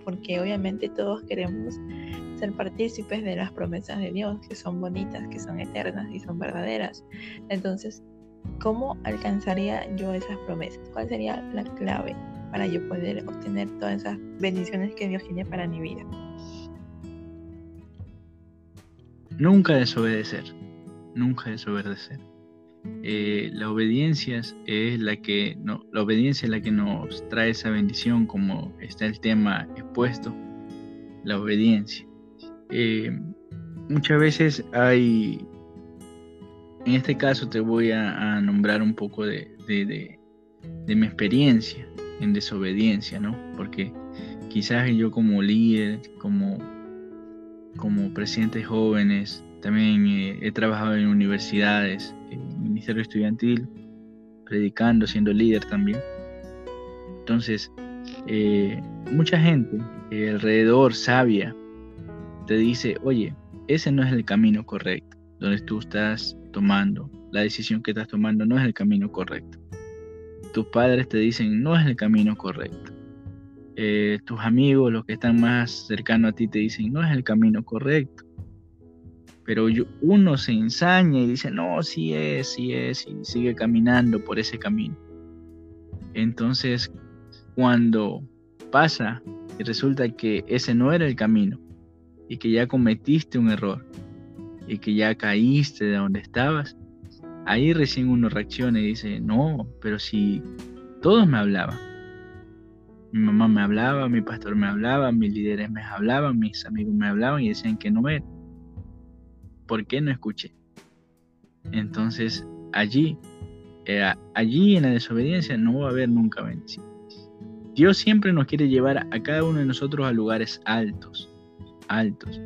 porque obviamente todos queremos ser partícipes de las promesas de Dios, que son bonitas, que son eternas y son verdaderas. Entonces, ¿cómo alcanzaría yo esas promesas? ¿Cuál sería la clave? para yo poder obtener todas esas bendiciones que Dios tiene para mi vida. Nunca desobedecer, nunca desobedecer. Eh, la obediencia es la que no, la obediencia es la que nos trae esa bendición, como está el tema expuesto, la obediencia. Eh, muchas veces hay, en este caso te voy a, nombrar un poco de, de mi experiencia en desobediencia, ¿no? Porque quizás yo como líder, como, como presidente de jóvenes, también eh, he trabajado en universidades, en el ministerio estudiantil, predicando, siendo líder también. Entonces, eh, mucha gente alrededor sabia te dice, oye, ese no es el camino correcto, donde tú estás tomando, la decisión que estás tomando no es el camino correcto tus padres te dicen no es el camino correcto. Eh, tus amigos, los que están más cercanos a ti, te dicen no es el camino correcto. Pero uno se ensaña y dice, no, sí es, sí es, y sigue caminando por ese camino. Entonces, cuando pasa y resulta que ese no era el camino y que ya cometiste un error y que ya caíste de donde estabas, ahí recién uno reacciona y dice, no, pero si todos me hablaban. Mi mamá me hablaba, mi pastor me hablaba, mis líderes me hablaban, mis amigos me hablaban y decían que no era. ¿Por qué no escuché? Entonces allí, allí en la desobediencia no va a haber nunca bendición. Dios siempre nos quiere llevar a cada uno de nosotros a lugares altos, altos.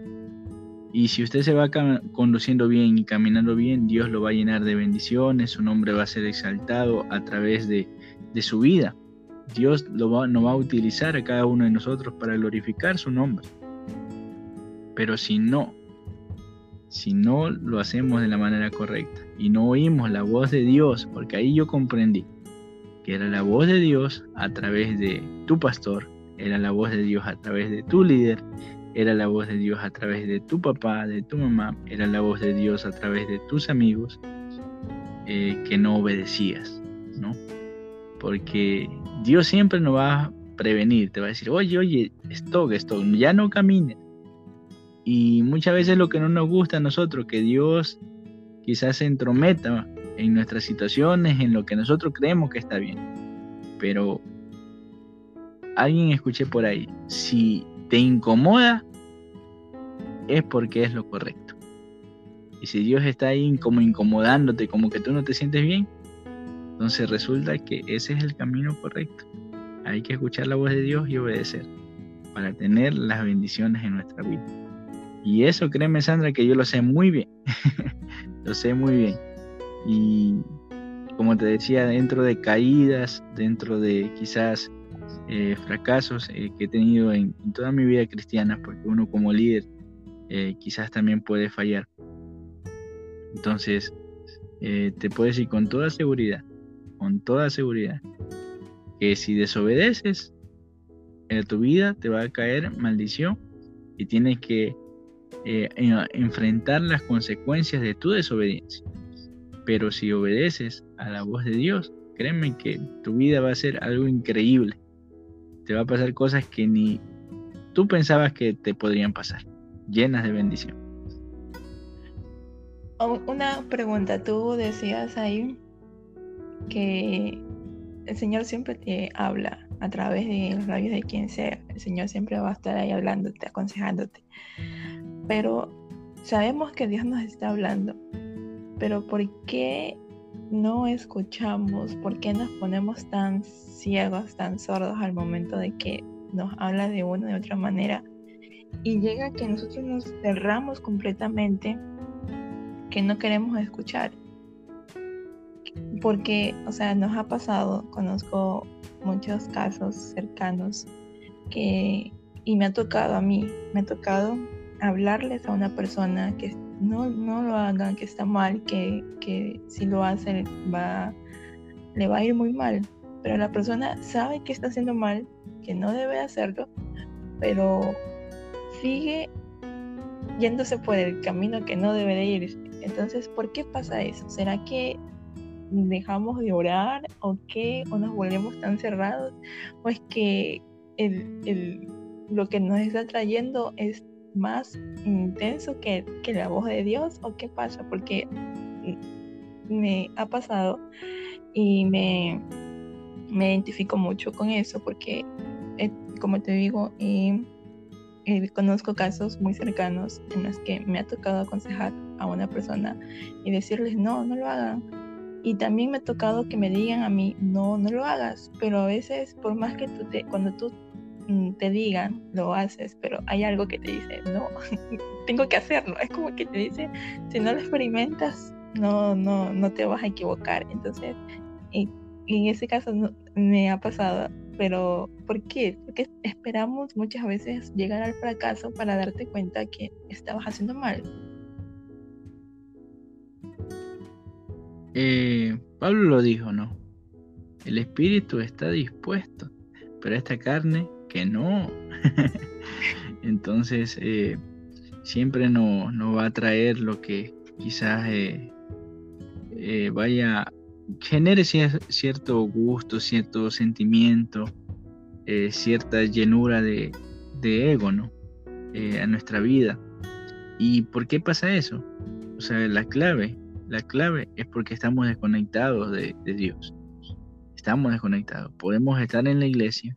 Y si usted se va conduciendo bien y caminando bien, Dios lo va a llenar de bendiciones, su nombre va a ser exaltado a través de, su vida. Dios lo va, va a utilizar a cada uno de nosotros para glorificar su nombre. Pero si no, si no lo hacemos de la manera correcta y no oímos la voz de Dios, porque ahí yo comprendí que era la voz de Dios a través de tu pastor, era la voz de Dios a través de tu líder, era la voz de Dios a través de tu papá, de tu mamá, era la voz de Dios a través de tus amigos eh, que no obedecías, ¿no? Porque Dios siempre nos va a prevenir, te va a decir, oye, oye, esto, esto, ya no camines. Y muchas veces lo que no nos gusta a nosotros, que Dios quizás se entrometa en nuestras situaciones, en lo que nosotros creemos que está bien. Pero alguien escuché por ahí, si te incomoda, es porque es lo correcto. Y si Dios está ahí como incomodándote, como que tú no te sientes bien, entonces resulta que ese es el camino correcto. Hay que escuchar la voz de Dios y obedecer para tener las bendiciones en nuestra vida. Y eso créeme Sandra que yo lo sé muy bien. [LAUGHS] lo sé muy bien. Y como te decía, dentro de caídas, dentro de quizás eh, fracasos eh, que he tenido en, toda mi vida cristiana, porque uno como líder eh, quizás también puede fallar. Entonces, te puedo decir con toda seguridad, con toda seguridad, que si desobedeces, en tu vida te va a caer maldición y tienes que enfrentar las consecuencias de tu desobediencia. Pero si obedeces a la voz de Dios, créeme que tu vida va a ser algo increíble te va a pasar cosas que ni tú pensabas que te podrían pasar, llenas de bendición. Una pregunta, tú decías ahí que el Señor siempre te habla a través de los labios de quien sea. El Señor siempre va a estar ahí hablándote, aconsejándote. Pero sabemos que Dios nos está hablando. Pero ¿por qué no escuchamos? ¿Por qué nos ponemos tan ciegos, tan sordos al momento de que nos habla de una de otra manera? Y llega que nosotros nos cerramos completamente, que no queremos escuchar. Porque, o sea, nos ha pasado, conozco muchos casos cercanos que, y me ha tocado a mí, me ha tocado hablarles a una persona que no, no lo hagan, que está mal, que, que si lo hacen va, le va a ir muy mal. Pero la persona sabe que está haciendo mal, que no debe hacerlo, pero sigue yéndose por el camino que no debe de ir. Entonces, ¿por qué pasa eso? ¿Será que dejamos de orar o qué? ¿O nos volvemos tan cerrados? ¿O es que el, el, lo que nos está trayendo es más intenso que, la voz de Dios o qué pasa? Porque me ha pasado y me, me identifico mucho con eso porque, eh, como te digo, eh, conozco casos muy cercanos en los que me ha tocado aconsejar a una persona y decirles, no, no lo hagan. Y también me ha tocado que me digan a mí, no, no lo hagas. Pero a veces, por más que tú te, cuando tú te digan, lo haces, pero hay algo que te dice, no, [LAUGHS] tengo que hacerlo. Es como que te dice, si no lo experimentas, no, no, no te vas a equivocar. Entonces, en, en ese caso me ha pasado, pero ¿por qué? Porque esperamos muchas veces llegar al fracaso para darte cuenta que estabas haciendo mal. Eh, Pablo lo dijo, ¿no? El espíritu está dispuesto, pero esta carne que no. [LAUGHS] Entonces, eh, siempre nos no va a traer lo que quizás eh, eh, vaya, genere cierto gusto, cierto sentimiento, eh, cierta llenura de, ego, ¿no? a nuestra vida. ¿Y por qué pasa eso? O sea, la clave, la clave es porque estamos desconectados de, de Dios. Estamos desconectados. Podemos estar en la iglesia,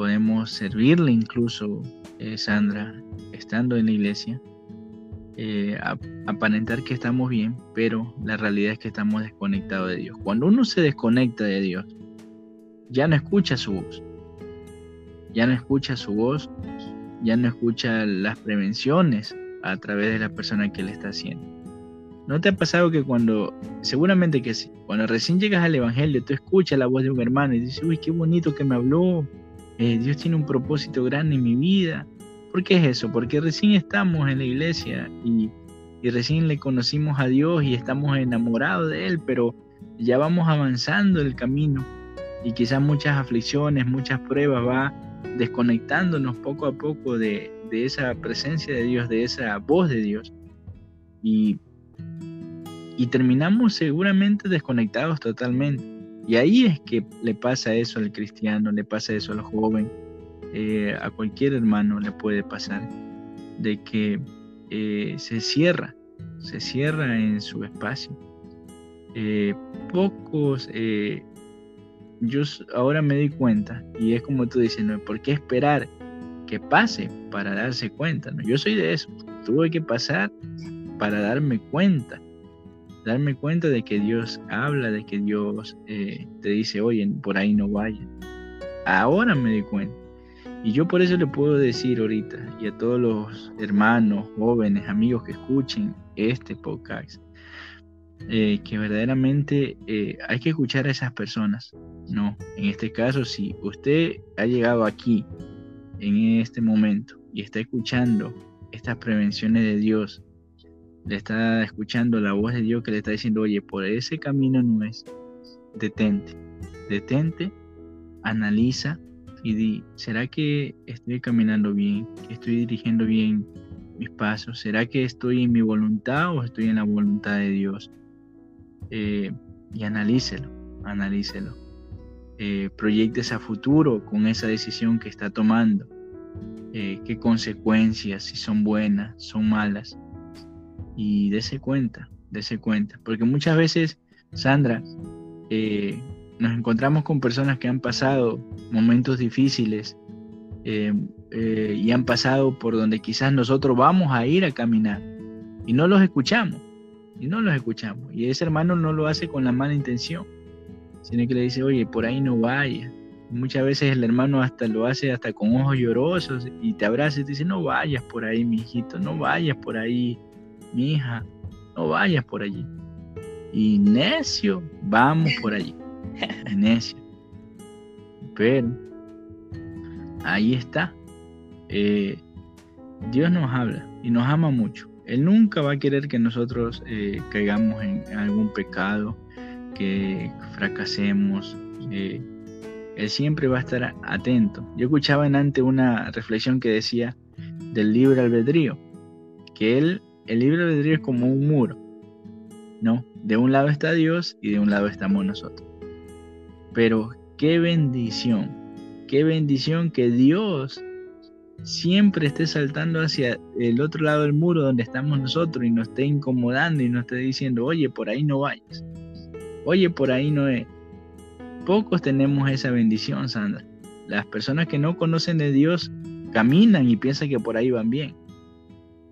podemos servirle incluso, Sandra, estando en la iglesia, eh, aparentar que estamos bien, pero la realidad es que estamos desconectados de Dios. Cuando uno se desconecta de Dios, ya no escucha su voz, ya no escucha su voz, ya no escucha las prevenciones a través de la persona que le está haciendo. ¿No te ha pasado que cuando, seguramente que sí, cuando recién llegas al Evangelio, tú escuchas la voz de un hermano y dices, uy, qué bonito que me habló, eh, Dios tiene un propósito grande en mi vida, ¿Por qué es eso? Porque recién estamos en la iglesia y, recién le conocimos a Dios y estamos enamorados de Él, pero ya vamos avanzando el camino y quizás muchas aflicciones, muchas pruebas va desconectándonos poco a poco de, esa presencia de Dios, de esa voz de Dios. Y, y terminamos seguramente desconectados totalmente. Y ahí es que le pasa eso al cristiano, le pasa eso al joven, eh, a cualquier hermano le puede pasar, de que eh, se cierra, se cierra en su espacio. Eh, pocos, yo ahora me di cuenta, y es como tú dices, ¿no? ¿por qué esperar que pase para darse cuenta? ¿no? Yo soy de eso, tuve que pasar para darme cuenta darme cuenta de que Dios habla, de que Dios te dice, oye, por ahí no vaya. Ahora me di cuenta. Y yo por eso le puedo decir ahorita y a todos los hermanos, jóvenes, amigos que escuchen este podcast, eh, que verdaderamente eh, hay que escuchar a esas personas. No, en este caso, si usted ha llegado aquí, en este momento, y está escuchando estas prevenciones de Dios, le está escuchando la voz de Dios que le está diciendo, oye, por ese camino no es, detente, detente, analiza y di, ¿será que estoy caminando bien? ¿Que estoy dirigiendo bien mis pasos? ¿Será que estoy en mi voluntad o estoy en la voluntad de Dios? Eh, y analícelo, analícelo. Eh, proyectes a futuro con esa decisión que está tomando. Eh, qué consecuencias, si son buenas, son malas. Y dése cuenta, dése cuenta. Porque muchas veces, Sandra, eh, nos encontramos con personas que han pasado momentos difíciles eh, eh, y han pasado por donde quizás nosotros vamos a ir a caminar y no los escuchamos, y no los escuchamos. Y ese hermano no lo hace con la mala intención, sino que le dice, oye, por ahí no vaya. Muchas veces el hermano hasta lo hace hasta con ojos llorosos y te abraza y te dice, no vayas por ahí, mi hijito, no vayas por ahí, mi hija, no vayas por allí. Y necio, vamos por allí. [LAUGHS] necio. Pero ahí está. Eh, Dios nos habla y nos ama mucho. Él nunca va a querer que nosotros eh, caigamos en algún pecado, que fracasemos. Eh, él siempre va a estar atento. Yo escuchaba en antes una reflexión que decía del libre albedrío, que él, el libre albedrío es como un muro, ¿no? De un lado está Dios y de un lado estamos nosotros. Pero qué bendición, qué bendición que Dios siempre esté saltando hacia el otro lado del muro donde estamos nosotros y nos esté incomodando y nos esté diciendo, oye, por ahí no vayas. Oye, por ahí no es. Pocos tenemos esa bendición, Sandra. Las personas que no conocen de Dios caminan y piensan que por ahí van bien.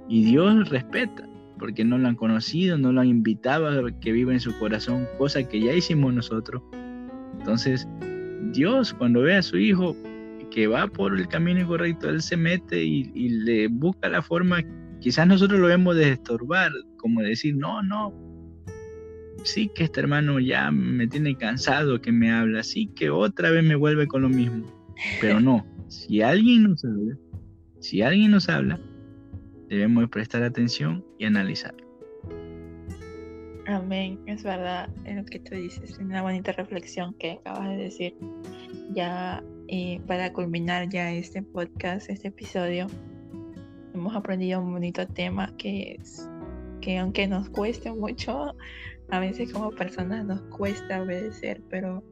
Y Dios respeta, porque no lo han conocido, no lo han invitado a que viva en su corazón, cosa que ya hicimos nosotros. Entonces, Dios cuando ve a su hijo que va por el camino incorrecto, Él se mete y, le busca la forma, quizás nosotros lo vemos de estorbar, como decir, no, no, sí que este hermano ya me tiene cansado que me habla, sí que otra vez me vuelve con lo mismo, pero no, si alguien nos habla, si alguien nos habla, debemos prestar atención y analizarlo. Amén, es verdad lo que tú dices, una bonita reflexión que acabas de decir. Ya eh, para culminar ya este podcast, este episodio, hemos aprendido un bonito tema que es que aunque nos cueste mucho, a veces como personas nos cuesta obedecer, pero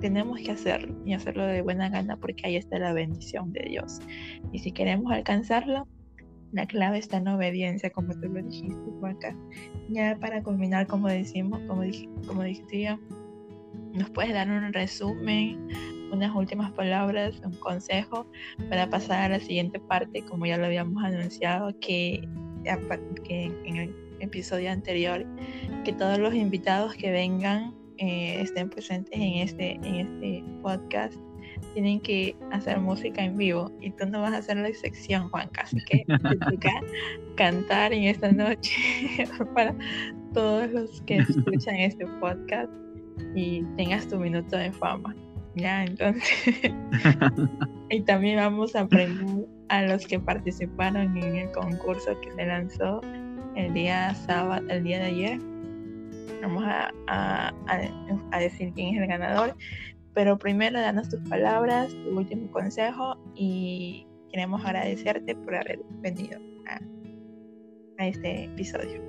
tenemos que hacerlo y hacerlo de buena gana porque ahí está la bendición de Dios. Y si queremos alcanzarlo, la clave está en obediencia, como tú lo dijiste, Juanca. Ya para culminar, como decimos, como, dije, como dijiste, nos puedes dar un resumen, unas últimas palabras, un consejo para pasar a la siguiente parte, como ya lo habíamos anunciado, que, que en el episodio anterior, que todos los invitados que vengan eh, estén presentes en este, en este podcast tienen que hacer música en vivo y tú no vas a hacer la excepción, Juan, así que [LAUGHS] te toca cantar en esta noche [LAUGHS] para todos los que escuchan este podcast y tengas tu minuto de fama. Ya, entonces. [LAUGHS] y también vamos a aprender a los que participaron en el concurso que se lanzó el día sábado, el día de ayer. Vamos a, a, decir quién es el ganador. Pero primero, danos tus palabras, tu último consejo y queremos agradecerte por haber venido a, este episodio.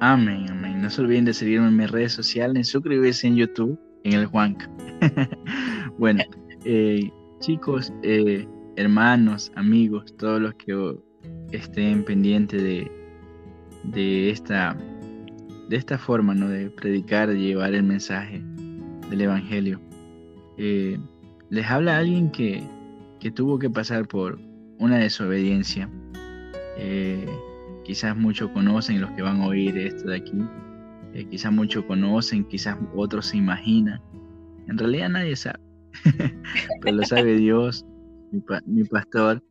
Amén, amén. No se olviden de seguirme en mis redes sociales, suscribirse en YouTube, en el Juanca. [LAUGHS] bueno, eh, chicos, eh, hermanos, amigos, todos los que estén pendientes de, de, esta, de esta forma ¿no? de predicar, de llevar el mensaje del Evangelio. Eh, les habla alguien que, que, tuvo que pasar por una desobediencia. Eh, quizás muchos conocen los que van a oír esto de aquí. Eh, quizás muchos conocen, quizás otros se imaginan. En realidad nadie sabe, [LAUGHS] pero lo sabe Dios, mi, mi pastor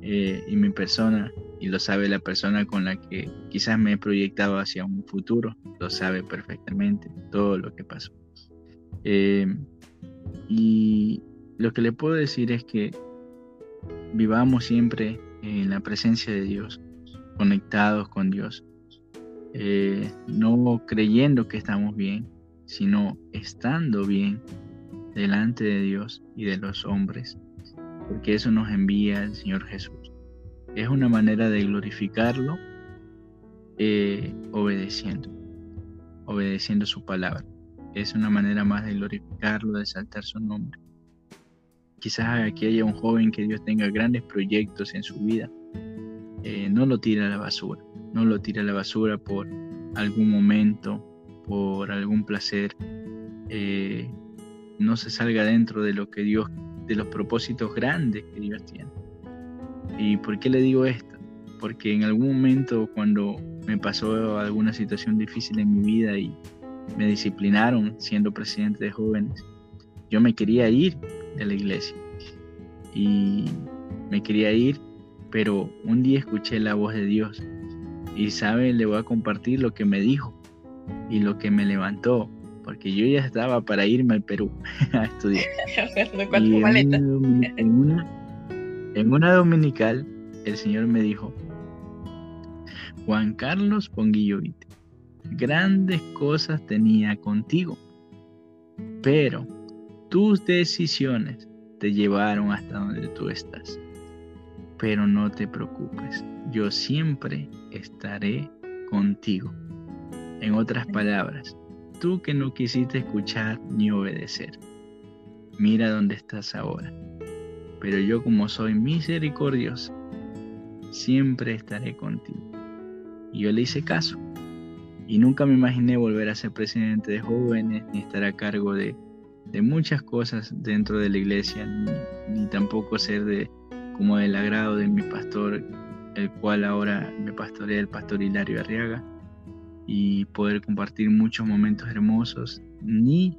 y mi persona, y lo sabe la persona con la que quizás me he proyectado hacia un futuro, lo sabe perfectamente todo lo que pasó. Eh, y lo que le puedo decir es que vivamos siempre en la presencia de Dios, conectados con Dios, eh, no creyendo que estamos bien, sino estando bien delante de Dios y de los hombres porque eso nos envía el Señor Jesús. Es una manera de glorificarlo eh, obedeciendo, obedeciendo su palabra. Es una manera más de glorificarlo, de saltar su nombre. Quizás aquí haya un joven que Dios tenga grandes proyectos en su vida. Eh, no lo tira a la basura, no lo tira a la basura por algún momento, por algún placer. Eh, no se salga dentro de lo que Dios de los propósitos grandes que Dios tiene. ¿Y por qué le digo esto? Porque en algún momento cuando me pasó alguna situación difícil en mi vida y me disciplinaron siendo presidente de jóvenes, yo me quería ir de la iglesia. Y me quería ir, pero un día escuché la voz de Dios. Y sabe, le voy a compartir lo que me dijo y lo que me levantó porque yo ya estaba para irme al Perú [LAUGHS] a estudiar. [LAUGHS] y en, una, en, una, dominical, el Señor me dijo, Juan Carlos Ponguillo grandes cosas tenía contigo, pero tus decisiones te llevaron hasta donde tú estás. Pero no te preocupes, yo siempre estaré contigo. En otras palabras, tú que no quisiste escuchar ni obedecer. Mira dónde estás ahora. Pero yo como soy misericordioso, siempre estaré contigo. Y yo le hice caso. Y nunca me imaginé volver a ser presidente de jóvenes, ni estar a cargo de, muchas cosas dentro de la iglesia, ni, tampoco ser de como del agrado de mi pastor, el cual ahora me pastorea el pastor Hilario Arriaga y poder compartir muchos momentos hermosos, ni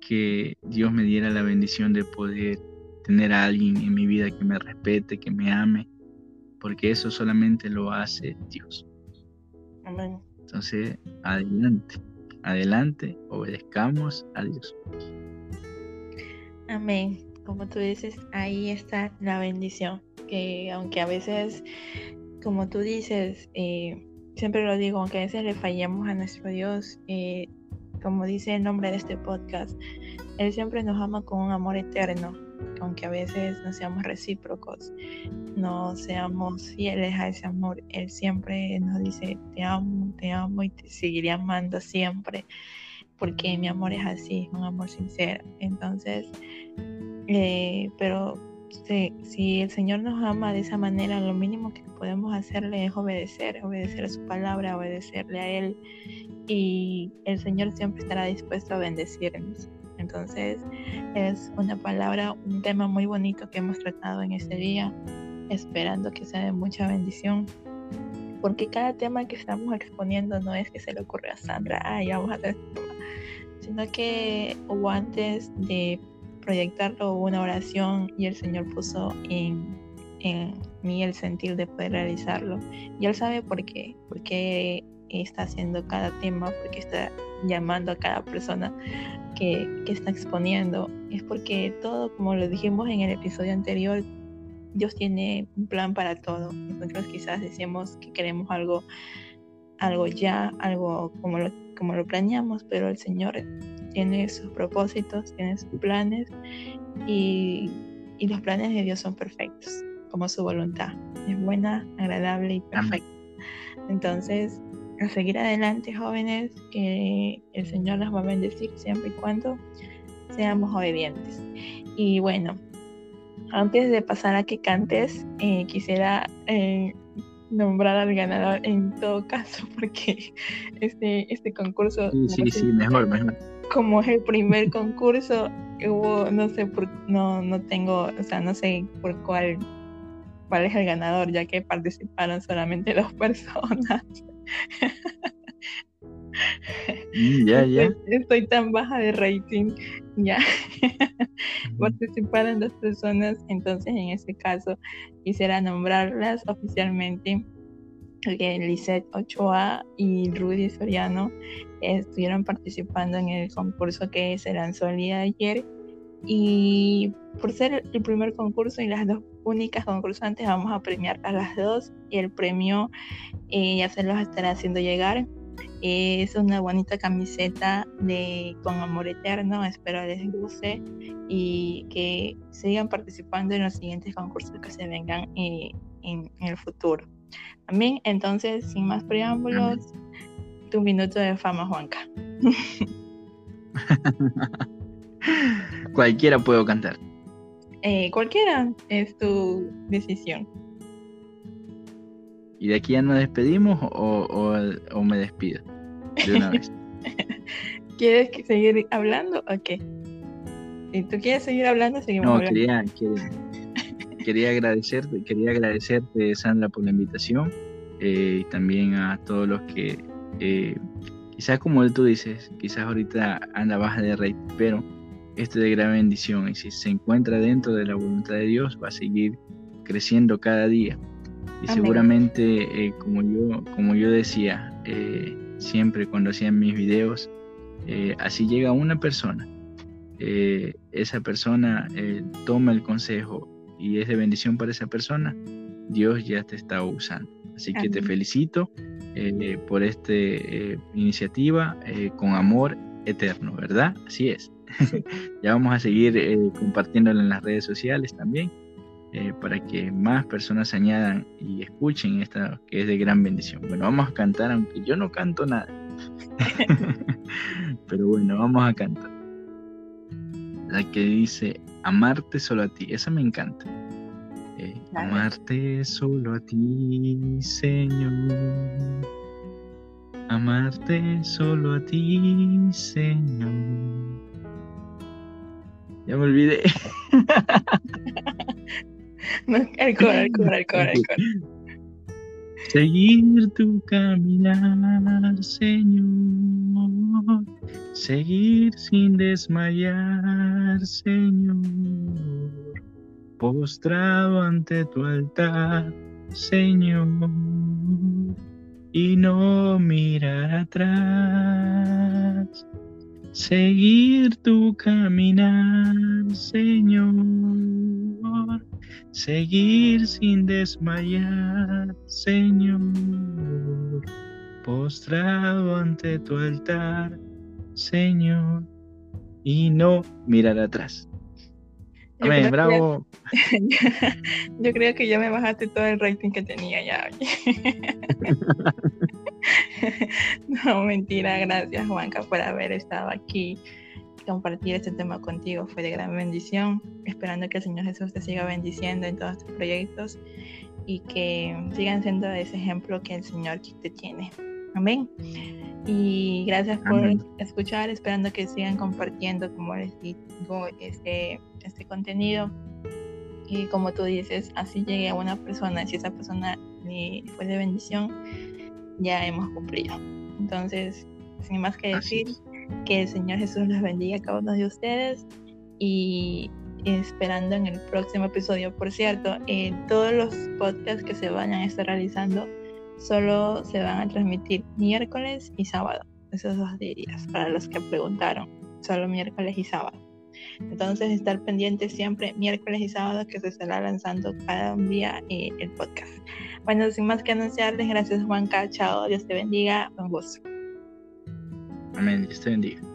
que Dios me diera la bendición de poder tener a alguien en mi vida que me respete, que me ame, porque eso solamente lo hace Dios. Amén. Entonces, adelante, adelante, obedezcamos a Dios. Amén. Como tú dices, ahí está la bendición, que aunque a veces, como tú dices, eh, siempre lo digo, aunque a veces le fallamos a nuestro Dios, eh, como dice el nombre de este podcast, Él siempre nos ama con un amor eterno aunque a veces no seamos recíprocos, no seamos fieles a ese amor, Él siempre nos dice, te amo, te amo y te seguiré amando siempre, porque mi amor es así, un amor sincero. Entonces, eh, pero si, el Señor nos ama de esa manera, lo mínimo que podemos hacerle es obedecer, obedecer a su palabra, obedecerle a Él y el Señor siempre estará dispuesto a bendecirnos. Entonces es una palabra, un tema muy bonito que hemos tratado en este día, esperando que sea de mucha bendición. Porque cada tema que estamos exponiendo no es que se le ocurra a Sandra, ay, vamos a hacer sino que hubo antes de proyectarlo una oración y el Señor puso en, en mí el sentir de poder realizarlo. Y Él sabe por qué, porque está haciendo cada tema, porque está llamando a cada persona que, que está exponiendo. Es porque todo, como lo dijimos en el episodio anterior, Dios tiene un plan para todo. Nosotros quizás decimos que queremos algo, algo ya, algo como lo, como lo planeamos, pero el Señor tiene sus propósitos, tiene sus planes y, y los planes de Dios son perfectos, como su voluntad. Es buena, agradable y perfecta. Entonces, a seguir adelante, jóvenes, que el Señor las va a bendecir siempre y cuando seamos obedientes. Y bueno, antes de pasar a que cantes, eh, quisiera eh, nombrar al ganador en todo caso, [LAUGHS] porque este, este concurso... Sí, sí, sí, mejor, mejor. Como es el primer concurso, hubo, no sé, por, no, no tengo, o sea, no sé por cuál, cuál es el ganador, ya que participaron solamente dos [LAUGHS] personas. Mm, ya, ya. Estoy, tan baja de rating, ya. Participaron dos personas, entonces en este caso quisiera nombrarlas oficialmente. Lisette Ochoa y Rudy Soriano estuvieron participando en el concurso que se lanzó el día de ayer. Y por ser el primer concurso y las dos únicas concursantes, vamos a premiar a las dos. Y el premio eh, ya se los estará haciendo llegar. es una bonita camiseta de Con Amor Eterno. Espero les guste y que sigan participando en los siguientes concursos que se vengan eh, en, el futuro. También, entonces, sin más preámbulos, tu minuto de fama, Juanca. [LAUGHS] Cualquiera puedo cantar. Eh, cualquiera es tu decisión. ¿Y de aquí ya nos despedimos o, o, me despido? De una vez. [LAUGHS] ¿Quieres seguir hablando o qué? Si tú quieres seguir hablando, seguimos no, hablando. Quería, quería, quería, agradecerte, quería agradecerte, Sandra, por la invitación eh, y también a todos los que, eh, quizás como tú dices, quizás ahorita anda baja de rey, pero esto es de gran bendición. Y si se encuentra dentro de la voluntad de Dios va a seguir creciendo cada día. Y seguramente eh, como yo como yo decía eh, siempre cuando hacía mis videos eh, así llega una persona esa persona toma el consejo y es de bendición para esa persona Dios ya te está usando. Así que te felicito por esta iniciativa con amor eterno verdad así es [LAUGHS] ya vamos a seguir eh, compartiéndolo en las redes sociales también, eh, para que más personas se añadan y escuchen esta que es de gran bendición. Bueno, vamos a cantar, aunque yo no canto nada. [LAUGHS] Pero bueno, vamos a cantar. La que dice, amarte solo a ti, esa me encanta. Eh, amarte solo a ti, Señor. Amarte solo a ti, Señor ya me olvidé. [LAUGHS] el coro, el coro. Seguir tu caminar, Señor. Seguir sin desmayar, Señor. Postrado ante tu altar, Señor. Y no mirar atrás seguir tu caminar, Señor, seguir sin desmayar, Señor, postrado ante tu altar, Señor, y no mirar atrás. Amén, bravo. [LAUGHS] yo creo que ya me bajaste todo el rating que tenía ya. [LAUGHS] no, mentira, gracias Juanca por haber estado aquí. Compartir este tema contigo fue de gran bendición, esperando que el Señor Jesús te siga bendiciendo en todos tus proyectos y que sigan siendo ese ejemplo que el Señor te tiene. Amén. Y gracias por escuchar, esperando que sigan compartiendo, como les digo, este, este contenido. Y como tú dices, así llegue a una persona, si esa persona fue de bendición, ya hemos cumplido. Entonces, sin más que decir, que el Señor Jesús los bendiga a cada uno de ustedes y esperando en el próximo episodio. Por cierto, eh, todos los podcasts que se vayan a estar realizando solo se van a transmitir miércoles y sábado. Esos dos días, para los que preguntaron, solo miércoles y sábado. Entonces, estar pendientes siempre miércoles y sábado que se estará lanzando cada día eh, el podcast. Bueno, sin más que anunciarles, gracias Juanca, chao, Dios te bendiga, un gusto. Amén, Dios te bendiga.